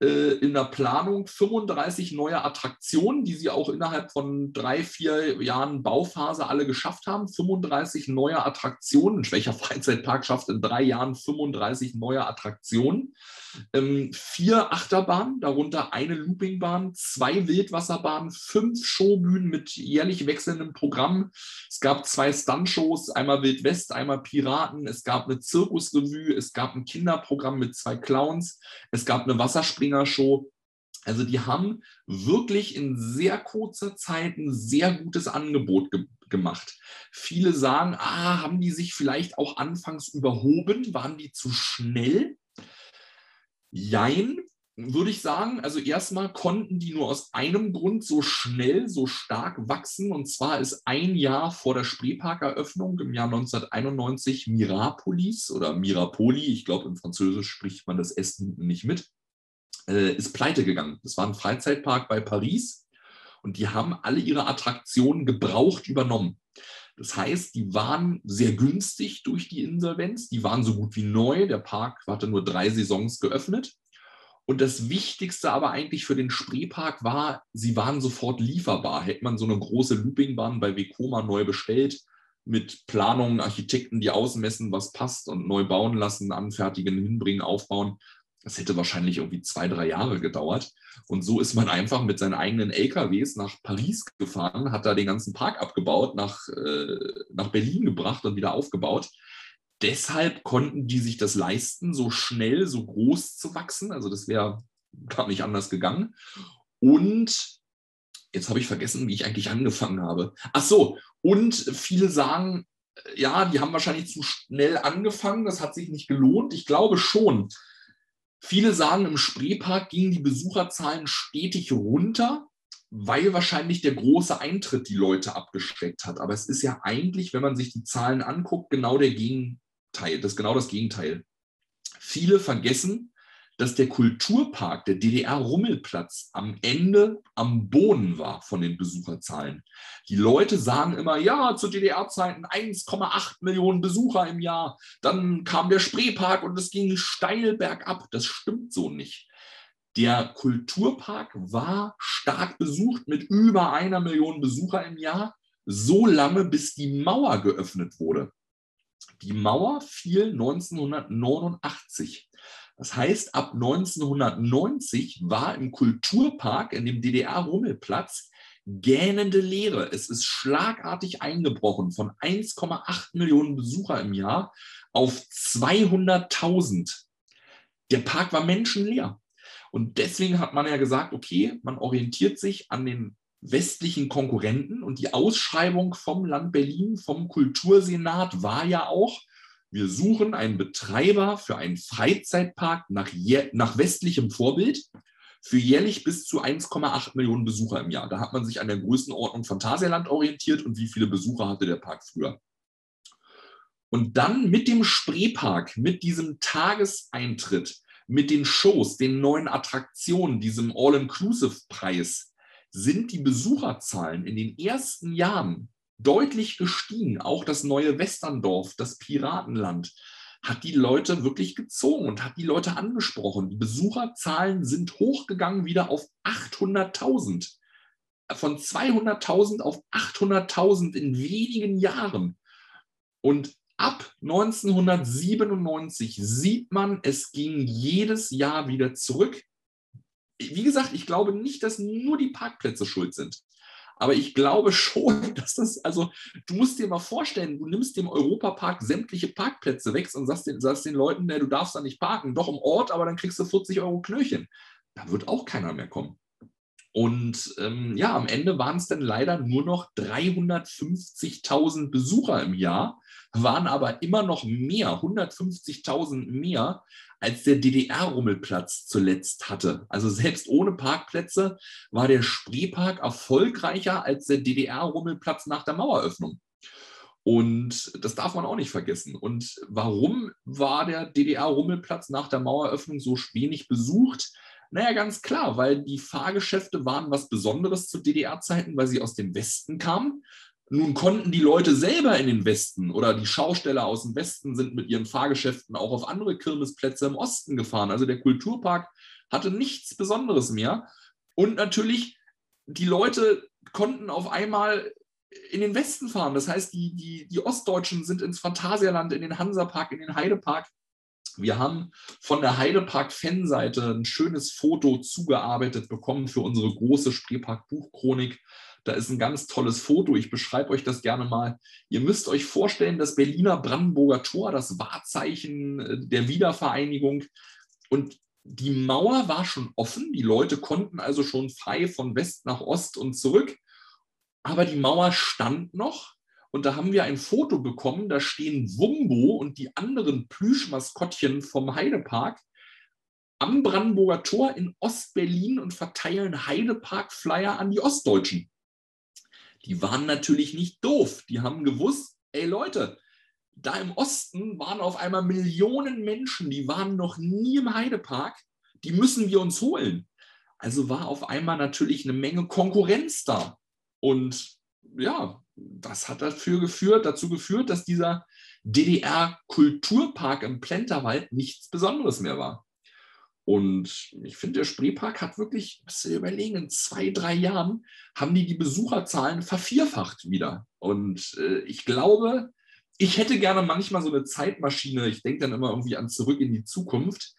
Speaker 3: äh, in der Planung 35 neue Attraktionen, die sie auch innerhalb von drei, vier Jahren Bauphase alle geschafft haben. 35 neue Attraktionen. Welcher Freizeitpark schafft in drei Jahren 35 neue Attraktionen? Ähm, vier Achterbahnen, darunter eine Loopingbahn, zwei Wildwasserbahnen, fünf Showbühnen mit jährlich wechselndem Programm. Es gab zwei Stuntshows, einmal Wild West, einmal Piraten. Es gab eine Zirkusrevue, es gab ein Kinderprogramm mit zwei Clowns, es gab eine Wasserspringershow. Also die haben wirklich in sehr kurzer Zeit ein sehr gutes Angebot ge gemacht. Viele sagen, ah, haben die sich vielleicht auch anfangs überhoben? Waren die zu schnell? Jein, würde ich sagen. Also erstmal konnten die nur aus einem Grund so schnell, so stark wachsen. Und zwar ist ein Jahr vor der Spreeparkeröffnung im Jahr 1991 Mirapolis oder Mirapoli, ich glaube im Französisch spricht man das S nicht mit, äh, ist pleite gegangen. Das war ein Freizeitpark bei Paris und die haben alle ihre Attraktionen gebraucht übernommen. Das heißt, die waren sehr günstig durch die Insolvenz. Die waren so gut wie neu. Der Park hatte nur drei Saisons geöffnet. Und das Wichtigste aber eigentlich für den Spreepark war, sie waren sofort lieferbar. Hätte man so eine große Loopingbahn bei Vekoma neu bestellt, mit Planungen, Architekten, die ausmessen, was passt und neu bauen lassen, anfertigen, hinbringen, aufbauen, das hätte wahrscheinlich irgendwie zwei, drei Jahre gedauert. Und so ist man einfach mit seinen eigenen LKWs nach Paris gefahren, hat da den ganzen Park abgebaut, nach, äh, nach Berlin gebracht und wieder aufgebaut deshalb konnten die sich das leisten, so schnell, so groß zu wachsen. Also das wäre gar nicht anders gegangen. Und jetzt habe ich vergessen, wie ich eigentlich angefangen habe. Ach so, und viele sagen, äh, ja, die haben wahrscheinlich zu schnell angefangen, das hat sich nicht gelohnt. Ich glaube schon. Viele sagen, im Spreepark gingen die Besucherzahlen stetig runter, weil wahrscheinlich der große Eintritt die Leute abgeschreckt hat. Aber es ist ja eigentlich, wenn man sich die Zahlen anguckt, genau der Gegen Teil, das ist genau das Gegenteil. Viele vergessen, dass der Kulturpark, der DDR-Rummelplatz, am Ende am Boden war von den Besucherzahlen. Die Leute sagen immer, ja, zu DDR-Zeiten 1,8 Millionen Besucher im Jahr. Dann kam der Spreepark und es ging steil bergab. Das stimmt so nicht. Der Kulturpark war stark besucht mit über einer Million Besucher im Jahr, so lange, bis die Mauer geöffnet wurde. Die Mauer fiel 1989. Das heißt, ab 1990 war im Kulturpark, in dem DDR-Rummelplatz, gähnende Leere. Es ist schlagartig eingebrochen von 1,8 Millionen Besucher im Jahr auf 200.000. Der Park war menschenleer. Und deswegen hat man ja gesagt, okay, man orientiert sich an den westlichen Konkurrenten. Und die Ausschreibung vom Land Berlin, vom Kultursenat war ja auch, wir suchen einen Betreiber für einen Freizeitpark nach, nach westlichem Vorbild für jährlich bis zu 1,8 Millionen Besucher im Jahr. Da hat man sich an der Größenordnung Phantasialand orientiert und wie viele Besucher hatte der Park früher. Und dann mit dem Spreepark, mit diesem Tageseintritt, mit den Shows, den neuen Attraktionen, diesem All-Inclusive-Preis, sind die Besucherzahlen in den ersten Jahren deutlich gestiegen. Auch das neue Westerndorf, das Piratenland, hat die Leute wirklich gezogen und hat die Leute angesprochen. Die Besucherzahlen sind hochgegangen wieder auf 800.000. Von 200.000 auf 800.000 in wenigen Jahren. Und ab 1997 sieht man, es ging jedes Jahr wieder zurück wie gesagt, ich glaube nicht, dass nur die Parkplätze schuld sind. Aber ich glaube schon, dass das, also du musst dir mal vorstellen, du nimmst dem Europapark sämtliche Parkplätze weg und sagst den, sagst den Leuten, du darfst da nicht parken, doch im Ort, aber dann kriegst du 40 Euro Knöllchen. Da wird auch keiner mehr kommen. Und ähm, ja, am Ende waren es dann leider nur noch 350.000 Besucher im Jahr, waren aber immer noch mehr, 150.000 mehr, als der DDR-Rummelplatz zuletzt hatte. Also selbst ohne Parkplätze war der Spreepark erfolgreicher als der DDR-Rummelplatz nach der Maueröffnung. Und das darf man auch nicht vergessen. Und warum war der DDR-Rummelplatz nach der Maueröffnung so wenig besucht? Naja, ganz klar, weil die Fahrgeschäfte waren was Besonderes zu DDR-Zeiten, weil sie aus dem Westen kamen. Nun konnten die Leute selber in den Westen oder die Schausteller aus dem Westen sind mit ihren Fahrgeschäften auch auf andere Kirmesplätze im Osten gefahren. Also der Kulturpark hatte nichts Besonderes mehr. Und natürlich, die Leute konnten auf einmal in den Westen fahren. Das heißt, die, die, die Ostdeutschen sind ins Phantasialand, in den Hansapark, in den Heidepark. Wir haben von der Heidepark-Fanseite ein schönes Foto zugearbeitet bekommen für unsere große Spreepark-Buchchronik. Da ist ein ganz tolles Foto. Ich beschreibe euch das gerne mal. Ihr müsst euch vorstellen, das Berliner Brandenburger Tor, das Wahrzeichen äh, der Wiedervereinigung. Und die Mauer war schon offen. Die Leute konnten also schon frei von West nach Ost und zurück. Aber die Mauer stand noch. Und da haben wir ein Foto bekommen. Da stehen Wumbo und die anderen Plüschmaskottchen vom Heidepark am Brandenburger Tor in Ostberlin und verteilen Heidepark-Flyer an die Ostdeutschen die waren natürlich nicht doof. Die haben gewusst, ey Leute, da im Osten waren auf einmal Millionen Menschen, die waren noch nie im Heidepark, die müssen wir uns holen. Also war auf einmal natürlich eine Menge Konkurrenz da. Und ja, das hat dafür geführt, dazu geführt, dass dieser DDR-Kulturpark im Plenterwald nichts Besonderes mehr war. Und ich finde, der Spreepark hat wirklich, was du überlegen, in zwei, drei Jahren haben die die Besucherzahlen vervierfacht wieder. Und äh, ich glaube, ich hätte gerne manchmal so eine Zeitmaschine. Ich denke dann immer irgendwie an zurück in die Zukunft.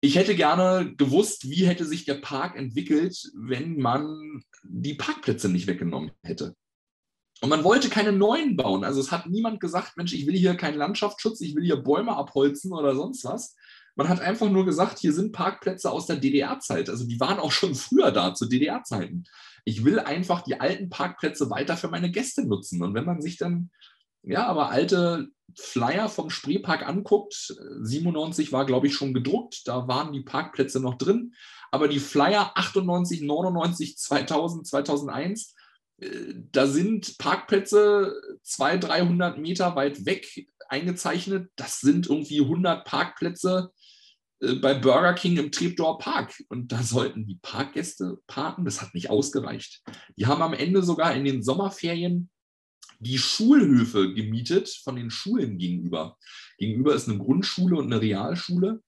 Speaker 3: Ich hätte gerne gewusst, wie hätte sich der Park entwickelt, wenn man die Parkplätze nicht weggenommen hätte. Und man wollte keine neuen bauen. Also es hat niemand gesagt, Mensch, ich will hier keinen Landschaftsschutz, ich will hier Bäume abholzen oder sonst was. Man hat einfach nur gesagt, hier sind Parkplätze aus der DDR-Zeit. Also die waren auch schon früher da, zu DDR-Zeiten. Ich will einfach die alten Parkplätze weiter für meine Gäste nutzen. Und wenn man sich dann, ja, aber alte Flyer vom Spreepark anguckt, 97 war, glaube ich, schon gedruckt, da waren die Parkplätze noch drin. Aber die Flyer 98, 99, 2000, 2001, da sind Parkplätze 200, 300 Meter weit weg eingezeichnet. Das sind irgendwie 100 Parkplätze äh, bei Burger King im Treptower Park. Und da sollten die Parkgäste parken. Das hat nicht ausgereicht. Die haben am Ende sogar in den Sommerferien die Schulhöfe gemietet von den Schulen gegenüber. Gegenüber ist eine Grundschule und eine Realschule.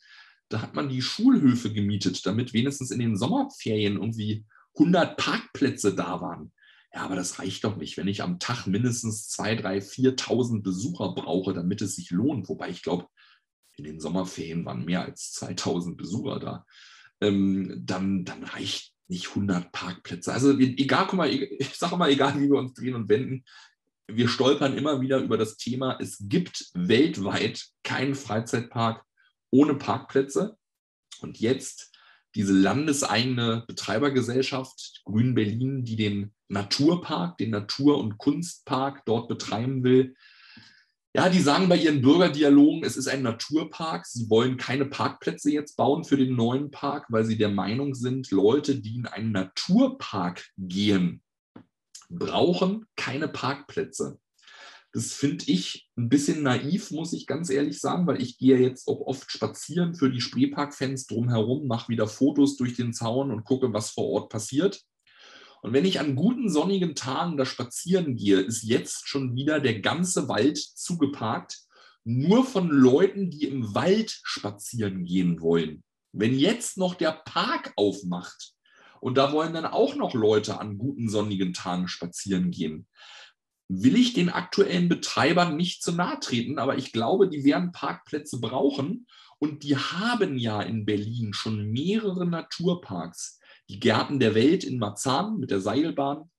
Speaker 3: Da hat man die Schulhöfe gemietet, damit wenigstens in den Sommerferien irgendwie 100 Parkplätze da waren. Ja, aber das reicht doch nicht, wenn ich am Tag mindestens 2.000, 3.000, 4.000 Besucher brauche, damit es sich lohnt. Wobei ich glaube, in den Sommerferien waren mehr als 2.000 Besucher da. Ähm, dann, dann reicht nicht 100 Parkplätze. Also egal, guck mal, ich sage mal, egal wie wir uns drehen und wenden, wir stolpern immer wieder über das Thema, es gibt weltweit keinen Freizeitpark ohne Parkplätze. Und jetzt diese landeseigene Betreibergesellschaft Grün Berlin, die den Naturpark, den Natur- und Kunstpark dort betreiben will. Ja, die sagen bei ihren Bürgerdialogen, es ist ein Naturpark. Sie wollen keine Parkplätze jetzt bauen für den neuen Park, weil sie der Meinung sind, Leute, die in einen Naturpark gehen, brauchen keine Parkplätze. Das finde ich ein bisschen naiv, muss ich ganz ehrlich sagen, weil ich gehe jetzt auch oft spazieren für die Spreepark-Fans drumherum, mache wieder Fotos durch den Zaun und gucke, was vor Ort passiert. Und wenn ich an guten sonnigen Tagen da spazieren gehe, ist jetzt schon wieder der ganze Wald zugeparkt, nur von Leuten, die im Wald spazieren gehen wollen. Wenn jetzt noch der Park aufmacht und da wollen dann auch noch Leute an guten sonnigen Tagen spazieren gehen, will ich den aktuellen Betreibern nicht zu nahe treten, aber ich glaube, die werden Parkplätze brauchen und die haben ja in Berlin schon mehrere Naturparks. Die Gärten der Welt in Marzahn mit der Seilbahn,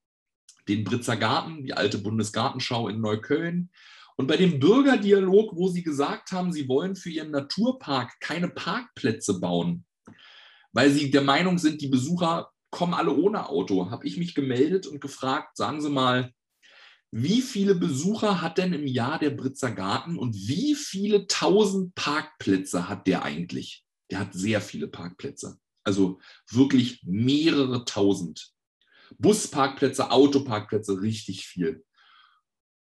Speaker 3: den Britzer Garten, die alte Bundesgartenschau in Neukölln. Und bei dem Bürgerdialog, wo sie gesagt haben, sie wollen für ihren Naturpark keine Parkplätze bauen, weil sie der Meinung sind, die Besucher kommen alle ohne Auto, habe ich mich gemeldet und gefragt, sagen Sie mal, wie viele Besucher hat denn im Jahr der Britzer Garten und wie viele tausend Parkplätze hat der eigentlich? Der hat sehr viele Parkplätze. Also wirklich mehrere tausend. Busparkplätze, Autoparkplätze, richtig viel.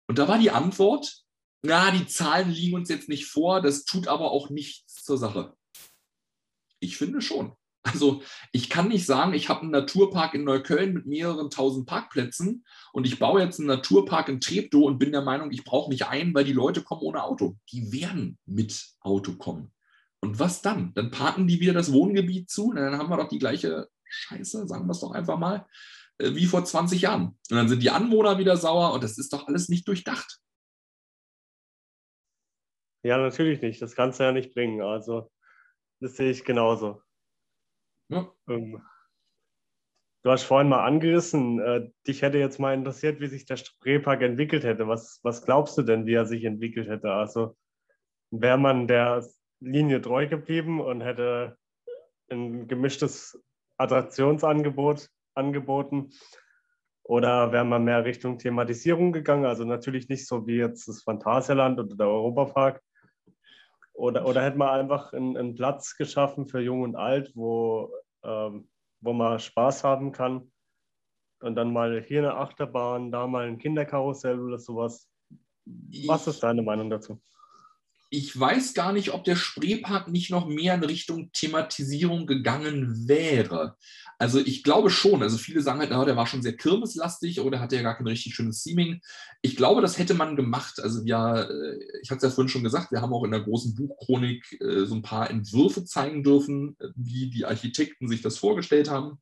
Speaker 3: Und da war die Antwort, na, die Zahlen liegen uns jetzt nicht vor, das tut aber auch nichts zur Sache. Ich finde schon. Also ich kann nicht sagen, ich habe einen Naturpark in Neukölln mit mehreren tausend Parkplätzen und ich baue jetzt einen Naturpark in Treptow und bin der Meinung, ich brauche nicht einen, weil die Leute kommen ohne Auto. Die werden mit Auto kommen. Und was dann? Dann parken die wieder das Wohngebiet zu und dann haben wir doch die gleiche Scheiße, sagen wir es doch einfach mal, äh, wie vor 20 Jahren. Und dann sind die Anwohner wieder sauer und das ist doch alles nicht durchdacht.
Speaker 2: Ja, natürlich nicht. Das kannst du ja nicht bringen. Also, das sehe ich genauso. Ja. Ähm, du hast vorhin mal angerissen, äh, dich hätte jetzt mal interessiert, wie sich der Spreepark entwickelt hätte. Was, was glaubst du denn, wie er sich entwickelt hätte? Also wäre man der Linie treu geblieben und hätte ein gemischtes Attraktionsangebot angeboten? Oder wäre man mehr Richtung Thematisierung gegangen? Also natürlich nicht so wie jetzt das Phantasialand oder der Europapark, oder, oder hätte man einfach einen, einen, Platz geschaffen für Jung und Alt, wo, ähm, wo man Spaß haben kann. Und dann mal hier eine Achterbahn, da mal ein Kinderkarussell oder sowas. Was ist deine Meinung dazu?
Speaker 3: Ich weiß gar nicht, ob der Spreepark nicht noch mehr in Richtung Thematisierung gegangen wäre. Also ich glaube schon. Also viele sagen halt, na, der war schon sehr kirmeslastig oder hatte ja gar kein richtig schönes Theming. Ich glaube, das hätte man gemacht. Also ja, äh, ich hatte es ja vorhin schon gesagt, wir haben auch in der großen Buchchronik äh, so ein paar Entwürfe zeigen dürfen, wie die Architekten sich das vorgestellt haben.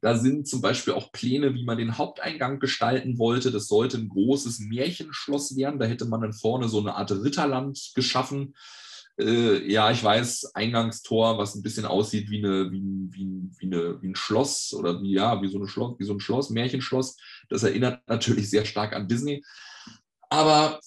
Speaker 3: Da sind zum Beispiel auch Pläne, wie man den Haupteingang gestalten wollte. Das sollte ein großes Märchenschloss werden. Da hätte man dann vorne so eine Art Ritterland geschaffen. Äh, ja, ich weiß, Eingangstor, was ein bisschen aussieht wie, eine, wie, wie, wie, eine, wie ein Schloss oder wie, ja, wie so, eine Schloss, wie so ein Schloss, Märchenschloss. Das erinnert natürlich sehr stark an Disney. Aber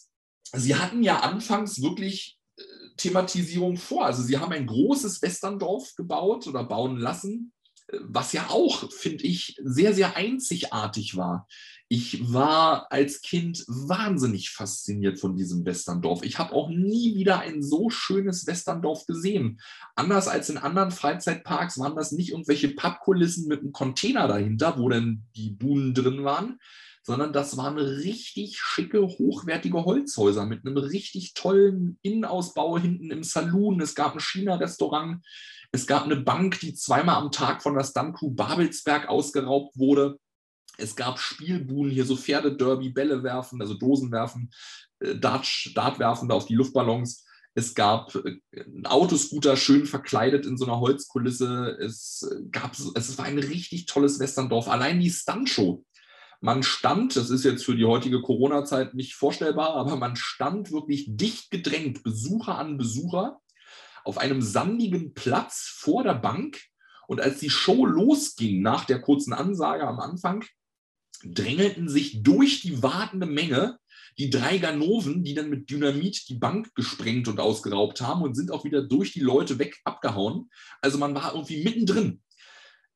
Speaker 3: sie hatten ja anfangs wirklich äh, Thematisierung vor. Also sie haben ein großes Westerndorf gebaut oder bauen lassen was ja auch, finde ich, sehr, sehr einzigartig war. Ich war als Kind wahnsinnig fasziniert von diesem Westerndorf. Ich habe auch nie wieder ein so schönes Westerndorf gesehen. Anders als in anderen Freizeitparks waren das nicht irgendwelche Pappkulissen mit einem Container dahinter, wo dann die Buhnen drin waren, sondern das waren richtig schicke, hochwertige Holzhäuser mit einem richtig tollen Innenausbau hinten im Saloon. Es gab ein China-Restaurant. Es gab eine Bank, die zweimal am Tag von der Stuntcrew Babelsberg ausgeraubt wurde. Es gab Spielbuhnen, hier so Pferdederby, Bälle werfen, also Dosen werfen, äh, Dart, werfen da auf die Luftballons. Es gab äh, einen Autoscooter schön verkleidet in so einer Holzkulisse. Es, äh, gab, es war ein richtig tolles Westerndorf. Allein die Stuntshow. Man stand, das ist jetzt für die heutige Corona-Zeit nicht vorstellbar, aber man stand wirklich dicht gedrängt, Besucher an Besucher auf einem sandigen Platz vor der Bank. Und als die Show losging, nach der kurzen Ansage am Anfang, drängelten sich durch die wartende Menge die drei Ganoven, die dann mit Dynamit die Bank gesprengt und ausgeraubt haben und sind auch wieder durch die Leute weg abgehauen. Also man war irgendwie mittendrin.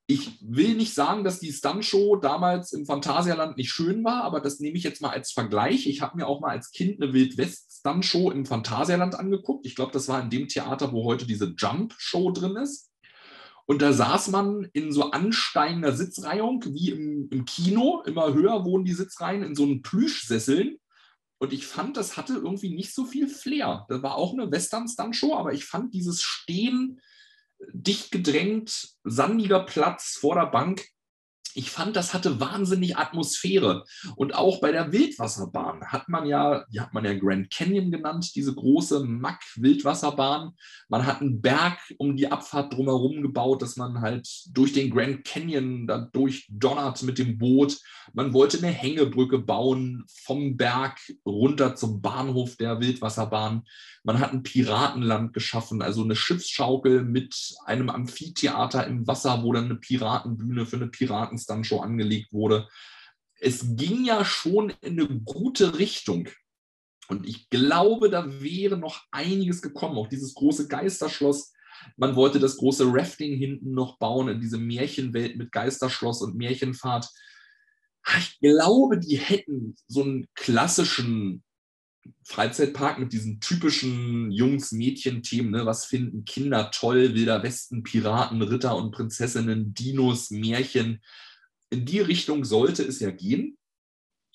Speaker 3: Ich will nicht sagen, dass die Stuntshow damals im Phantasialand nicht schön war, aber das nehme ich jetzt mal als Vergleich. Ich habe mir auch mal als Kind eine Wildwest-Stuntshow im Phantasialand angeguckt. Ich glaube, das war in dem Theater, wo heute diese Jump-Show drin ist. Und da saß man in so ansteigender Sitzreihung, wie im, im Kino. Immer höher wurden die Sitzreihen in so einen Plüschsesseln. Und ich fand, das hatte irgendwie nicht so viel Flair. Das war auch eine Western-Stunt-Show, aber ich fand dieses Stehen dicht gedrängt, sandiger Platz vor der Bank. Ich fand, das hatte wahnsinnig Atmosphäre. Und auch bei der Wildwasserbahn hat man ja, die hat man ja Grand Canyon genannt, diese große Mack-Wildwasserbahn. Man hat einen Berg um die Abfahrt drumherum gebaut, dass man halt durch den Grand Canyon da durchdonnert mit dem Boot. Man wollte eine Hängebrücke bauen vom Berg runter zum Bahnhof der Wildwasserbahn. Man hat ein Piratenland geschaffen, also eine Schiffsschaukel mit einem Amphitheater im Wasser, wo dann eine Piratenbühne für eine Piratenstuntshow angelegt wurde. Es ging ja schon in eine gute Richtung. Und ich glaube, da wäre noch einiges gekommen. Auch dieses große Geisterschloss. Man wollte das große Rafting hinten noch bauen in diese Märchenwelt mit Geisterschloss und Märchenfahrt. Ich glaube, die hätten so einen klassischen Freizeitpark mit diesen typischen Jungs-Mädchen-Themen. Ne? Was finden Kinder toll? Wilder Westen, Piraten, Ritter und Prinzessinnen, Dinos, Märchen. In die Richtung sollte es ja gehen.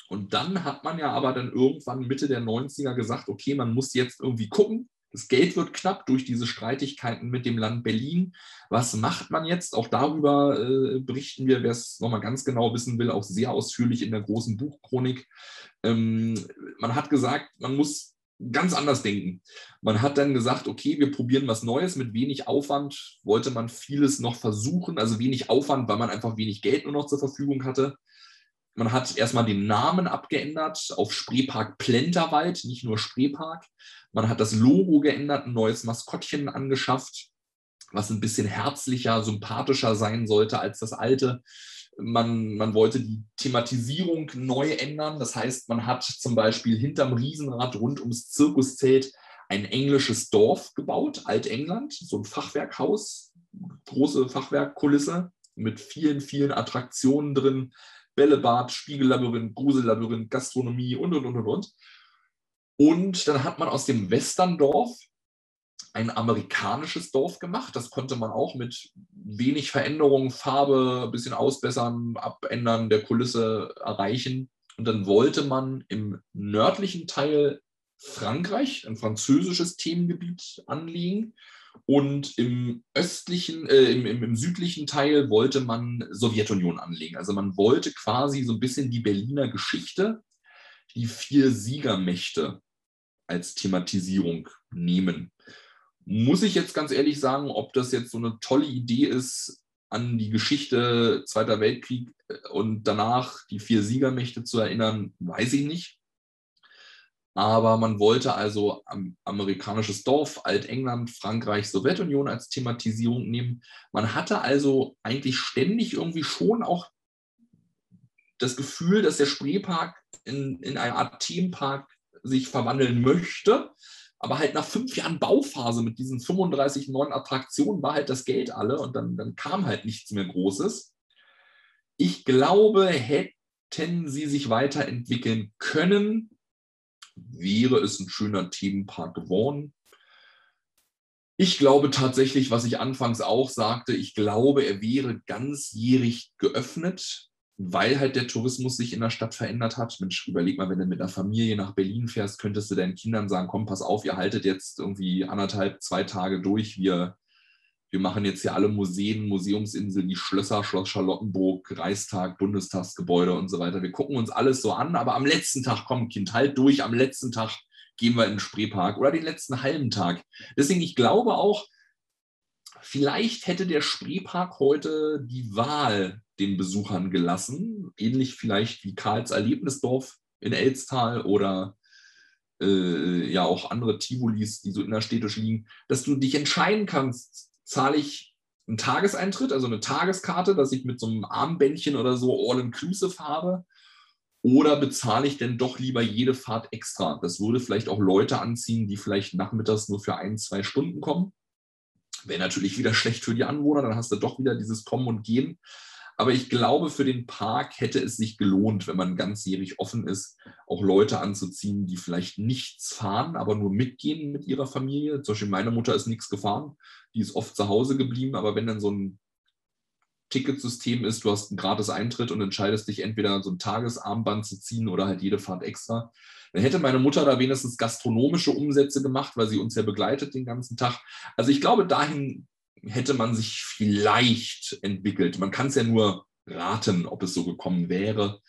Speaker 3: Und dann hat man ja aber dann irgendwann Mitte der 90er gesagt, okay, man muss jetzt irgendwie gucken, das Geld wird knapp durch diese Streitigkeiten mit dem Land Berlin. Was macht man jetzt? Auch darüber äh, berichten wir, wer es nochmal ganz genau wissen will, auch sehr ausführlich in der großen Buchchronik. Ähm, man hat gesagt, man muss ganz anders denken. Man hat dann gesagt, okay, wir probieren was Neues mit wenig Aufwand. Wollte man vieles noch versuchen, also wenig Aufwand, weil man einfach wenig Geld nur noch zur Verfügung hatte. Man hat erstmal den Namen abgeändert auf Spreepark Plenterwald, nicht nur Spreepark. Man hat das Logo geändert, ein neues Maskottchen angeschafft, was ein bisschen herzlicher, sympathischer sein sollte als das alte. Man, man wollte die Thematisierung neu ändern. Das heißt, man hat zum Beispiel hinterm Riesenrad rund ums Zirkuszelt ein englisches Dorf gebaut, Altengland, so ein Fachwerkhaus, große Fachwerkkulisse mit vielen, vielen Attraktionen drin, Bällebad, Spiegellabyrinth, Grusellabyrinth, Gastronomie und, und, und, und, und. Und dann hat man aus dem Westerndorf ein amerikanisches Dorf gemacht. Das konnte man auch mit wenig Veränderung, Farbe, ein bisschen ausbessern, abändern der Kulisse erreichen. Und dann wollte man im nördlichen Teil Frankreich, ein französisches Themengebiet anlegen. Und im östlichen, äh, im, im, im, südlichen Teil wollte man Sowjetunion anlegen. Also man wollte quasi so ein bisschen die Berliner Geschichte, die vier Siegermächte als Thematisierung nehmen. Muss ich jetzt ganz ehrlich sagen, ob das jetzt so eine tolle Idee ist, an die Geschichte Zweiter Weltkrieg äh, und danach die vier Siegermächte zu erinnern, weiß ich nicht. Aber man wollte also amerikanisches Dorf, Altengland, Frankreich, Sowjetunion als Thematisierung nehmen. Man hatte also eigentlich ständig irgendwie schon auch das Gefühl, dass der Spreepark in, in eine Art Themenpark sich verwandeln möchte. Aber halt nach fünf Jahren Bauphase mit diesen 35 neuen Attraktionen war halt das Geld alle und dann, dann kam halt nichts mehr Großes. Ich glaube, hätten sie sich weiterentwickeln können, wäre es ein schöner Themenpark geworden. Ich glaube tatsächlich, was ich anfangs auch sagte, ich glaube, er wäre ganzjährig geöffnet, weil halt der Tourismus sich in der Stadt verändert hat. Mensch, überleg mal, wenn du mit einer Familie nach Berlin fährst, könntest du deinen Kindern sagen, komm, pass auf, ihr haltet jetzt irgendwie anderthalb, zwei Tage durch. Wir wir machen jetzt hier alle Museen, Museumsinsel, die Schlösser, Schloss Charlottenburg, Reichstag, Bundestagsgebäude und so weiter. Wir gucken uns alles so an, aber am letzten Tag, komm Kind, halt durch, am letzten Tag gehen wir in den Spreepark oder den letzten halben Tag. Deswegen, ich glaube auch, vielleicht hätte der Spreepark heute die Wahl den Besuchern gelassen, ähnlich vielleicht wie Karls Erlebnisdorf in Elstal oder äh, ja auch andere Tivolis, die so innerstädtisch liegen, dass du dich entscheiden kannst, zahle ich einen Tageseintritt, also eine Tageskarte, dass ich mit so einem Armbändchen oder so all-inclusive habe? Oder bezahle ich denn doch lieber jede Fahrt extra? Das würde vielleicht auch Leute anziehen, die vielleicht nachmittags nur für ein, zwei Stunden kommen. Wäre natürlich wieder schlecht für die Anwohner, dann hast du doch wieder dieses Kommen und Gehen. Aber ich glaube, für den Park hätte es sich gelohnt, wenn man ganzjährig offen ist, auch Leute anzuziehen, die vielleicht nichts fahren, aber nur mitgehen mit ihrer Familie. Zum Beispiel meine Mutter ist nichts gefahren, die ist oft zu Hause geblieben, aber wenn dann so ein Ticketsystem ist, du hast einen gratis Eintritt und entscheidest dich entweder so ein Tagesarmband zu ziehen oder halt jede Fahrt extra, dann hätte meine Mutter da wenigstens gastronomische Umsätze gemacht, weil sie uns ja begleitet den ganzen Tag. Also ich glaube, dahin hätte man sich vielleicht entwickelt. Man kann es ja nur raten, ob es so gekommen wäre.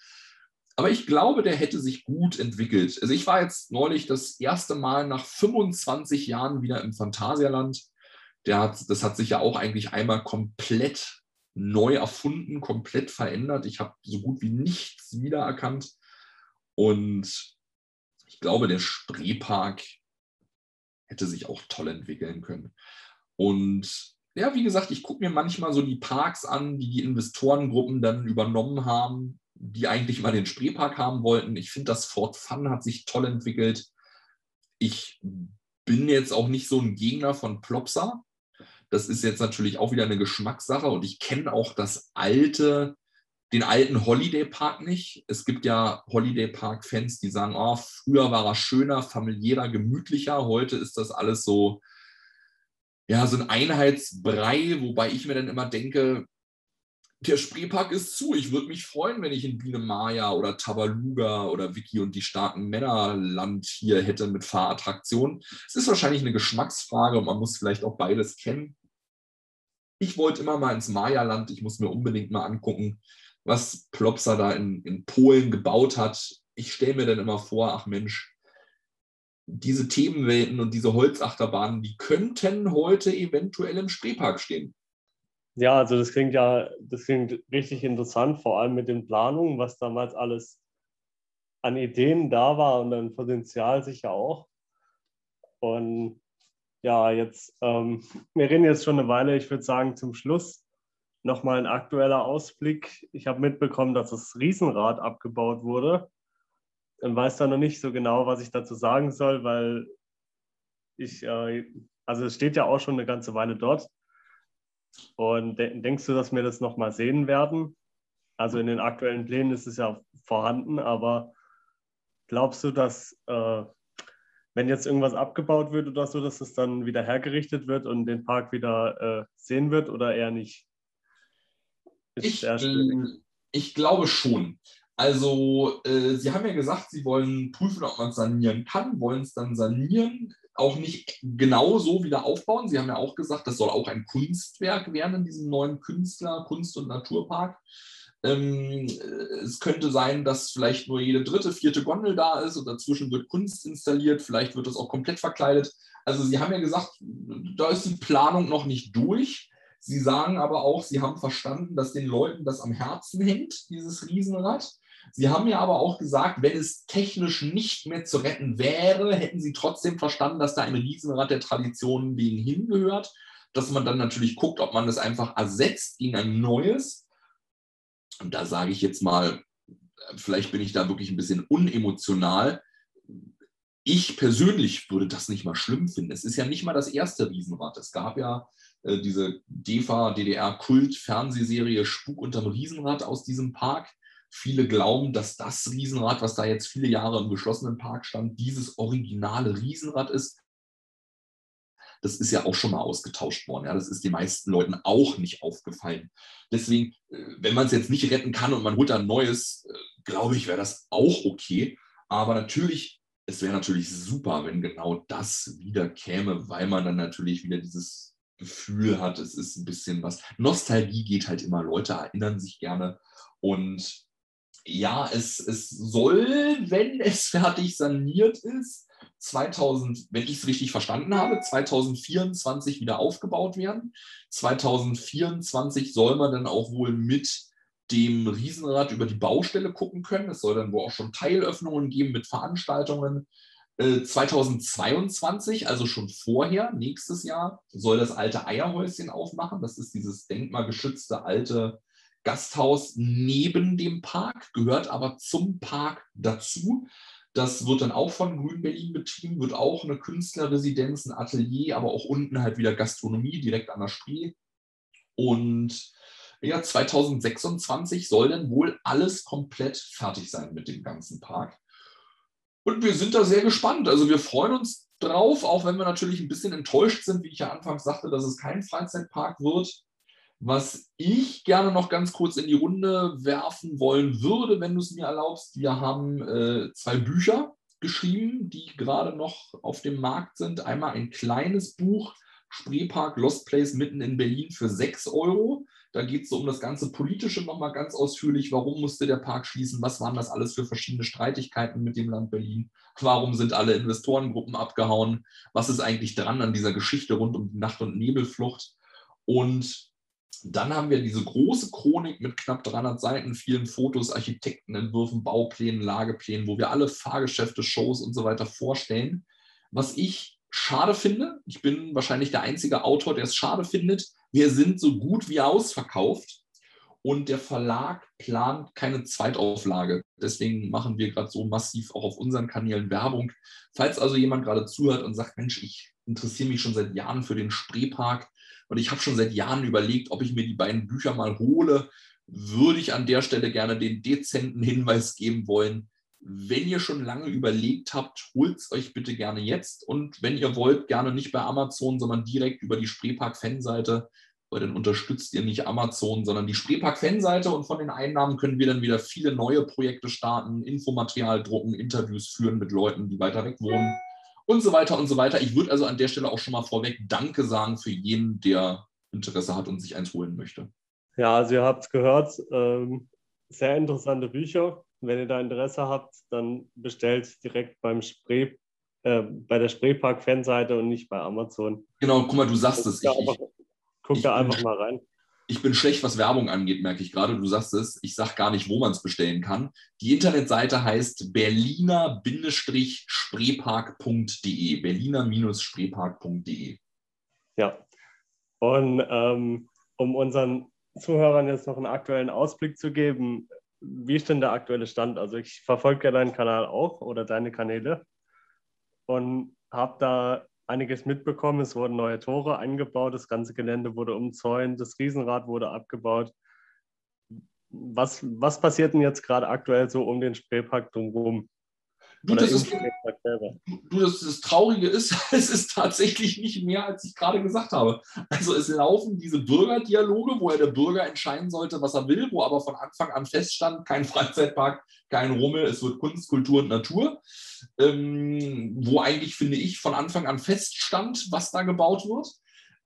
Speaker 3: Aber ich glaube, der hätte sich gut entwickelt. Also ich war jetzt neulich das erste Mal nach 25 Jahren wieder im Phantasialand. Der hat, das hat sich ja auch eigentlich einmal komplett neu erfunden, komplett verändert. Ich habe so gut wie nichts wiedererkannt. Und ich glaube, der Spreepark hätte sich auch toll entwickeln können. Und ja, wie gesagt, ich gucke mir manchmal so die Parks an, die die Investorengruppen dann übernommen haben, die eigentlich mal den Spreepark haben wollten. Ich finde, das Fort Fun hat sich toll entwickelt. Ich bin jetzt auch nicht so ein Gegner von Plopsa. Das ist jetzt natürlich auch wieder eine Geschmackssache und ich kenne auch das alte, den alten Holiday Park nicht. Es gibt ja Holiday Park Fans, die sagen, oh, früher war er schöner, familiärer, gemütlicher. Heute ist das alles so ja, so ein Einheitsbrei, wobei ich mir dann immer denke, der Spreepark ist zu. Ich würde mich freuen, wenn ich in Biene Maya oder Tabaluga oder Vicky und die starken Männerland hier hätte mit Fahrattraktionen. Es ist wahrscheinlich eine Geschmacksfrage und man muss vielleicht auch beides kennen. Ich wollte immer mal ins Maya-Land. Ich muss mir unbedingt mal angucken, was Plopsa da in, in Polen gebaut hat. Ich stelle mir dann immer vor, ach Mensch, diese Themenwelten und diese Holzachterbahnen, die könnten heute eventuell im Spreepark stehen.
Speaker 2: Ja, also das klingt ja, das klingt richtig interessant, vor allem mit den Planungen, was damals alles an Ideen da war und an Potenzial sicher auch. Und ja, jetzt, ähm, wir reden jetzt schon eine Weile, ich würde sagen, zum Schluss nochmal ein aktueller Ausblick. Ich habe mitbekommen, dass das Riesenrad abgebaut wurde und weiß da noch nicht so genau, was ich dazu sagen soll, weil ich, äh, also es steht ja auch schon eine ganze Weile dort. Und de denkst du, dass wir das nochmal sehen werden? Also in den aktuellen Plänen ist es ja vorhanden, aber glaubst du, dass äh, wenn jetzt irgendwas abgebaut wird oder so, dass es dann wieder hergerichtet wird und den Park wieder äh, sehen wird oder eher nicht?
Speaker 3: Ich, ich glaube schon. Also, äh, Sie haben ja gesagt, Sie wollen prüfen, ob man es sanieren kann, wollen es dann sanieren, auch nicht genau so wieder aufbauen. Sie haben ja auch gesagt, das soll auch ein Kunstwerk werden in diesem neuen Künstler-, Kunst- und Naturpark. Ähm, es könnte sein, dass vielleicht nur jede dritte, vierte Gondel da ist und dazwischen wird Kunst installiert. Vielleicht wird das auch komplett verkleidet. Also Sie haben ja gesagt, da ist die Planung noch nicht durch. Sie sagen aber auch, Sie haben verstanden, dass den Leuten das am Herzen hängt, dieses Riesenrad. Sie haben ja aber auch gesagt, wenn es technisch nicht mehr zu retten wäre, hätten Sie trotzdem verstanden, dass da ein Riesenrad der Traditionen wegen hingehört, dass man dann natürlich guckt, ob man das einfach ersetzt gegen ein neues. Und da sage ich jetzt mal, vielleicht bin ich da wirklich ein bisschen unemotional. Ich persönlich würde das nicht mal schlimm finden. Es ist ja nicht mal das erste Riesenrad. Es gab ja äh, diese DEFA, DDR-Kult-Fernsehserie Spuk unterm Riesenrad aus diesem Park. Viele glauben, dass das Riesenrad, was da jetzt viele Jahre im geschlossenen Park stand, dieses originale Riesenrad ist. Das ist ja auch schon mal ausgetauscht worden. Ja, das ist den meisten Leuten auch nicht aufgefallen. Deswegen, äh, wenn man es jetzt nicht retten kann und man holt ein neues, äh, glaube ich, wäre das auch okay. Aber natürlich, es wäre natürlich super, wenn genau das wieder käme, weil man dann natürlich wieder dieses Gefühl hat, es ist ein bisschen was. Nostalgie geht halt immer. Leute erinnern sich gerne. Und ja, es, es soll, wenn es fertig saniert ist, 2000, wenn ich es richtig verstanden habe, 2024 wieder aufgebaut werden. 2024 soll man dann auch wohl mit dem Riesenrad über die Baustelle gucken können. Es soll dann wohl auch schon Teilöffnungen geben mit Veranstaltungen. 2022, äh, also schon vorher, nächstes Jahr, soll das alte Eierhäuschen aufmachen. Das ist dieses denkmalgeschützte alte Gasthaus neben dem Park, gehört aber zum Park dazu. Das wird dann auch von Grün Berlin betrieben, wird auch eine Künstlerresidenz, ein Atelier, aber auch unten halt wieder Gastronomie direkt an der Spree. Und ja, 2026 soll dann wohl alles komplett fertig sein mit dem ganzen Park. Und wir sind da sehr gespannt. Also wir freuen uns drauf, auch wenn wir natürlich ein bisschen enttäuscht sind, wie ich ja anfangs sagte, dass es kein Freizeitpark wird. Was ich gerne noch ganz kurz in die Runde werfen wollen würde, wenn du es mir erlaubst, wir haben äh, zwei Bücher geschrieben, die gerade noch auf dem Markt sind. Einmal ein kleines Buch, Spreepark Lost Place mitten in Berlin für 6 Euro. Da geht es so um das ganze Politische nochmal ganz ausführlich. Warum musste der Park schließen? Was waren das alles für verschiedene Streitigkeiten mit dem Land Berlin? Warum sind alle Investorengruppen abgehauen? Was ist eigentlich dran an dieser Geschichte rund um die Nacht- und Nebelflucht? Und dann haben wir diese große Chronik mit knapp 300 Seiten, vielen Fotos, Architektenentwürfen, Bauplänen, Lageplänen, wo wir alle Fahrgeschäfte, Shows und so weiter vorstellen. Was ich schade finde, ich bin wahrscheinlich der einzige Autor, der es schade findet, wir sind so gut wie ausverkauft und der Verlag plant keine Zweitauflage. Deswegen machen wir gerade so massiv auch auf unseren Kanälen Werbung. Falls also jemand gerade zuhört und sagt, Mensch, ich interessiere mich schon seit Jahren für den Spreepark, und ich habe schon seit Jahren überlegt, ob ich mir die beiden Bücher mal hole. Würde ich an der Stelle gerne den dezenten Hinweis geben wollen. Wenn ihr schon lange überlegt habt, holt es euch bitte gerne jetzt. Und wenn ihr wollt, gerne nicht bei Amazon, sondern direkt über die Spreepark-Fanseite, weil dann unterstützt ihr nicht Amazon, sondern die Spreepark-Fanseite. Und von den Einnahmen können wir dann wieder viele neue Projekte starten, Infomaterial drucken, Interviews führen mit Leuten, die weiter weg wohnen und so weiter und so weiter. Ich würde also an der Stelle auch schon mal vorweg Danke sagen für jeden, der Interesse hat und sich eins holen möchte.
Speaker 2: Ja, also ihr habt es gehört, ähm, sehr interessante Bücher. Wenn ihr da Interesse habt, dann bestellt direkt beim Spree, äh, bei der Spreepark-Fanseite und nicht bei Amazon.
Speaker 3: Genau, guck mal, du sagst es.
Speaker 2: Ich, ich, guck da einfach mal rein
Speaker 3: ich bin schlecht, was Werbung angeht, merke ich gerade. Du sagst es, ich sage gar nicht, wo man es bestellen kann. Die Internetseite heißt berliner-spreepark.de. Berliner-spreepark.de.
Speaker 2: Ja. Und ähm, um unseren Zuhörern jetzt noch einen aktuellen Ausblick zu geben, wie ist denn der aktuelle Stand? Also ich verfolge ja deinen Kanal auch oder deine Kanäle und habe da einiges mitbekommen. Es wurden neue Tore eingebaut, das ganze Gelände wurde umzäunt, das Riesenrad wurde abgebaut. Was, was passiert denn jetzt gerade aktuell so um den Spreepark drumherum?
Speaker 3: Du, das, ist, du das, das, Traurige ist, es ist tatsächlich nicht mehr, als ich gerade gesagt habe. Also es laufen diese Bürgerdialoge, wo ja der Bürger entscheiden sollte, was er will, wo aber von Anfang an feststand, kein Freizeitpark, kein Rummel, es wird Kunst, Kultur und Natur. Ähm, wo eigentlich, finde ich, von Anfang an feststand, was da gebaut wird.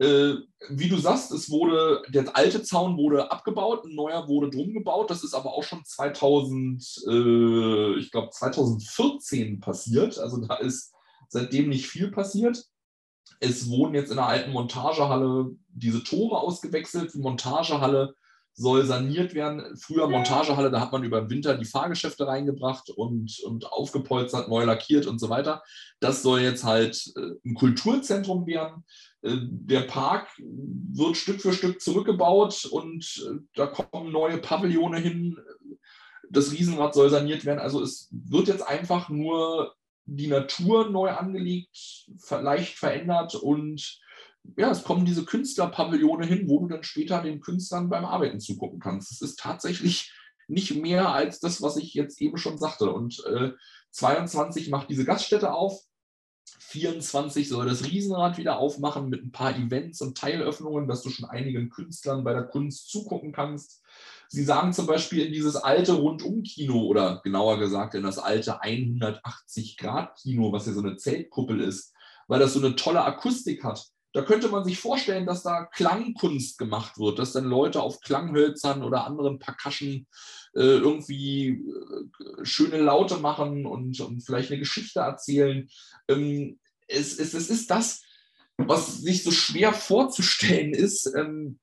Speaker 3: Äh, wie du sagst, es wurde, der alte Zaun wurde abgebaut, ein neuer wurde drum gebaut. Das ist aber auch schon 2000, äh, ich glaube 2014 passiert. Also da ist seitdem nicht viel passiert. Es wurden jetzt in der alten Montagehalle diese Tore ausgewechselt. Die Montagehalle soll saniert werden. Früher Montagehalle, da hat man über den Winter die Fahrgeschäfte reingebracht und, und aufgepolstert, neu lackiert und so weiter. Das soll jetzt halt äh, ein Kulturzentrum werden. Äh, der Park wird Stück für Stück zurückgebaut und äh, da kommen neue Pavillone hin. Das Riesenrad soll saniert werden. Also es wird jetzt einfach nur die Natur neu angelegt, leicht verändert und ja, es kommen diese Künstlerpavillone hin, wo du dann später den Künstlern beim Arbeiten zugucken kannst. Es ist tatsächlich nicht mehr als das, was ich jetzt eben schon sagte. Und äh, 22 macht diese Gaststätte auf. 24 soll das Riesenrad wieder aufmachen mit ein paar Events und Teilöffnungen, dass du schon einigen Künstlern bei der Kunst zugucken kannst. Sie sagen zum Beispiel in dieses alte Rundum-Kino oder genauer gesagt in das alte 180-Grad-Kino, was ja so eine Zeltkuppel ist, weil das so eine tolle Akustik hat. Da könnte man sich vorstellen, dass da Klangkunst gemacht wird, dass dann Leute auf Klanghölzern oder anderen Percussion äh, irgendwie äh, schöne Laute machen und, und, vielleicht eine Geschichte erzählen. Ähm, es, es, es, ist das, was sich so schwer vorzustellen ist. Ähm,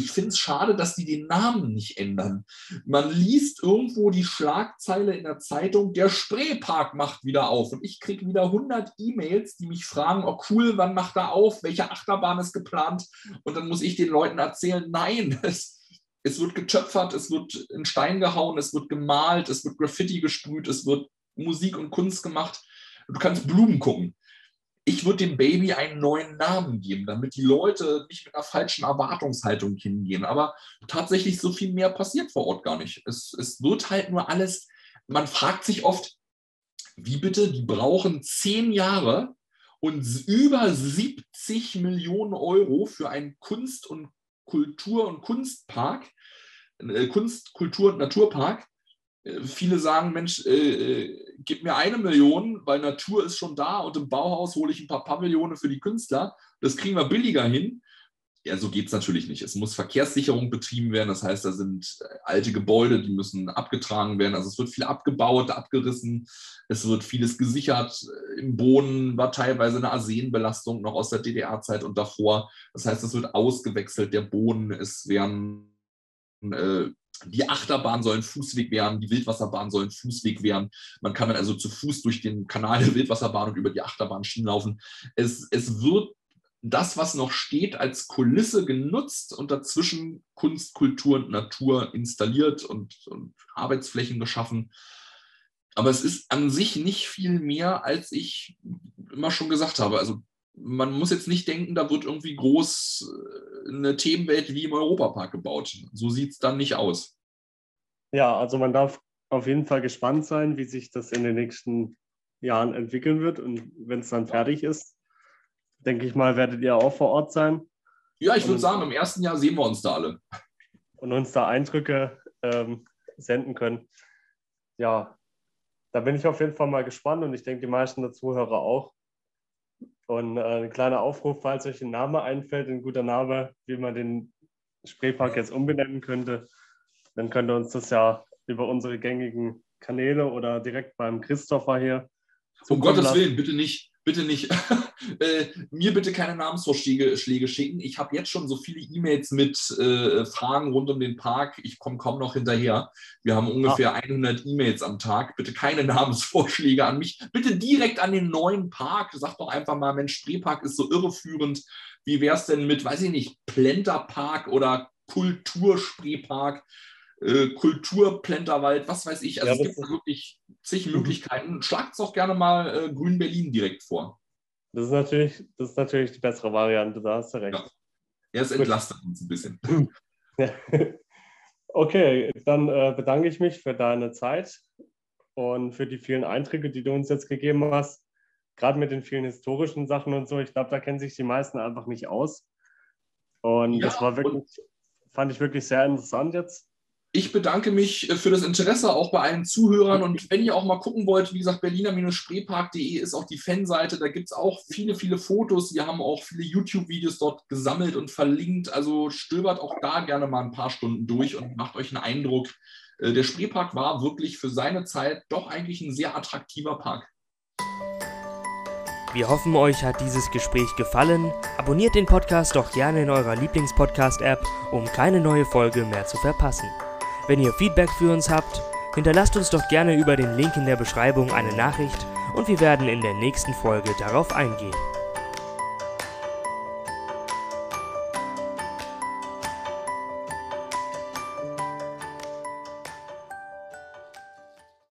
Speaker 3: ich finde es schade, dass die den Namen nicht ändern. Man liest irgendwo die Schlagzeile in der Zeitung, der Spreepark macht wieder auf. Und ich kriege wieder 100 E-Mails, die mich fragen, oh cool, wann macht er auf? Welche Achterbahn ist geplant? Und dann muss ich den Leuten erzählen, nein, es, es wird getöpfert, es wird in Stein gehauen, es wird gemalt, es wird Graffiti gesprüht, es wird Musik und Kunst gemacht. Du kannst Blumen gucken ich würde dem Baby einen neuen Namen geben, damit die Leute nicht mit einer falschen Erwartungshaltung hingehen. Aber tatsächlich so viel mehr passiert vor Ort gar nicht. Es, es wird halt nur alles, man fragt sich oft, wie bitte, die brauchen zehn Jahre und über 70 Millionen Euro für einen Kunst- und Kultur- und Kunstpark, äh, Kunst-, Kultur- und Naturpark. Äh, viele sagen, Mensch, äh, äh, gib mir eine Million, weil Natur ist schon da und im Bauhaus hole ich ein paar Pavillone für die Künstler. Das kriegen wir billiger hin. Ja, so geht es natürlich nicht. Es muss Verkehrssicherung betrieben werden. Das heißt, da sind äh, alte Gebäude, die müssen abgetragen werden. Also es wird viel abgebaut, abgerissen. Es wird vieles gesichert. Im Boden war teilweise eine Arsenbelastung noch aus der DDR-Zeit und davor. Das heißt, es wird ausgewechselt, der Boden. Es werden äh, die Achterbahn soll ein Fußweg werden, die Wildwasserbahn soll ein Fußweg werden. Man kann dann also zu Fuß durch den Kanal der Wildwasserbahn und über die Achterbahnschienen laufen. Es, es wird das, was noch steht, als Kulisse genutzt und dazwischen Kunst, Kultur und Natur installiert und, und Arbeitsflächen geschaffen. Aber es ist an sich nicht viel mehr, als ich immer schon gesagt habe. Also man muss jetzt nicht denken, da wird irgendwie groß äh, eine Themenwelt wie im Europapark gebaut. So sieht es dann nicht aus.
Speaker 2: Ja, also man darf auf jeden Fall gespannt sein, wie sich das in den nächsten Jahren entwickeln wird. Und wenn es dann fertig ist, denke ich mal, werdet ihr auch vor Ort sein.
Speaker 3: Ja, ich würde sagen, im ersten Jahr sehen wir uns da alle.
Speaker 2: Und uns da Eindrücke ähm, senden können. Ja, da bin ich auf jeden Fall mal gespannt und ich denke, die meisten der Zuhörer auch. Und äh, ein kleiner Aufruf, falls euch ein Name einfällt, ein guter Name, wie man den Spreepark jetzt umbenennen könnte, dann könnt ihr uns das ja über unsere gängigen Kanäle oder direkt beim Christopher hier.
Speaker 3: Um Gottes lassen. Willen, bitte nicht bitte nicht, äh, mir bitte keine Namensvorschläge Schläge schicken. Ich habe jetzt schon so viele E-Mails mit äh, Fragen rund um den Park. Ich komme kaum noch hinterher. Wir haben ungefähr ah. 100 E-Mails am Tag. Bitte keine Namensvorschläge an mich. Bitte direkt an den neuen Park. Sag doch einfach mal, Mensch, Spreepark ist so irreführend. Wie wäre es denn mit, weiß ich nicht, Plenterpark oder Kulturspreepark? Äh, was weiß ich. Also ja, es gibt wirklich zig mhm. Möglichkeiten. Schlagt es auch gerne mal äh, Grün Berlin direkt vor.
Speaker 2: Das ist, natürlich, das ist natürlich die bessere Variante, da hast du recht. Ja.
Speaker 3: Er ist entlastet uns ein bisschen.
Speaker 2: okay, dann äh, bedanke ich mich für deine Zeit und für die vielen Einträge, die du uns jetzt gegeben hast. Gerade mit den vielen historischen Sachen und so. Ich glaube, da kennen sich die meisten einfach nicht aus. Und ja, das war wirklich, fand ich wirklich sehr interessant jetzt.
Speaker 3: Ich bedanke mich äh, für das Interesse auch bei allen Zuhörern und wenn ihr auch mal gucken wollt, wie gesagt, berliner-spreepark.de ist auch die Fanseite, da gibt es auch viele, viele Fotos, wir haben auch viele YouTube-Videos dort gesammelt und verlinkt, also stöbert auch da gerne mal ein paar Stunden durch und macht euch einen Eindruck. Äh, der Spreepark war wirklich für seine Zeit doch eigentlich ein sehr attraktiver Park.
Speaker 4: Wir hoffen, euch hat dieses Gespräch gefallen. Abonniert den Podcast doch gerne in eurer Lieblingspodcast-App, um keine neue Folge mehr zu verpassen. Wenn ihr Feedback für uns habt, hinterlasst uns doch gerne über den Link in der Beschreibung eine Nachricht und wir werden in der nächsten Folge darauf eingehen.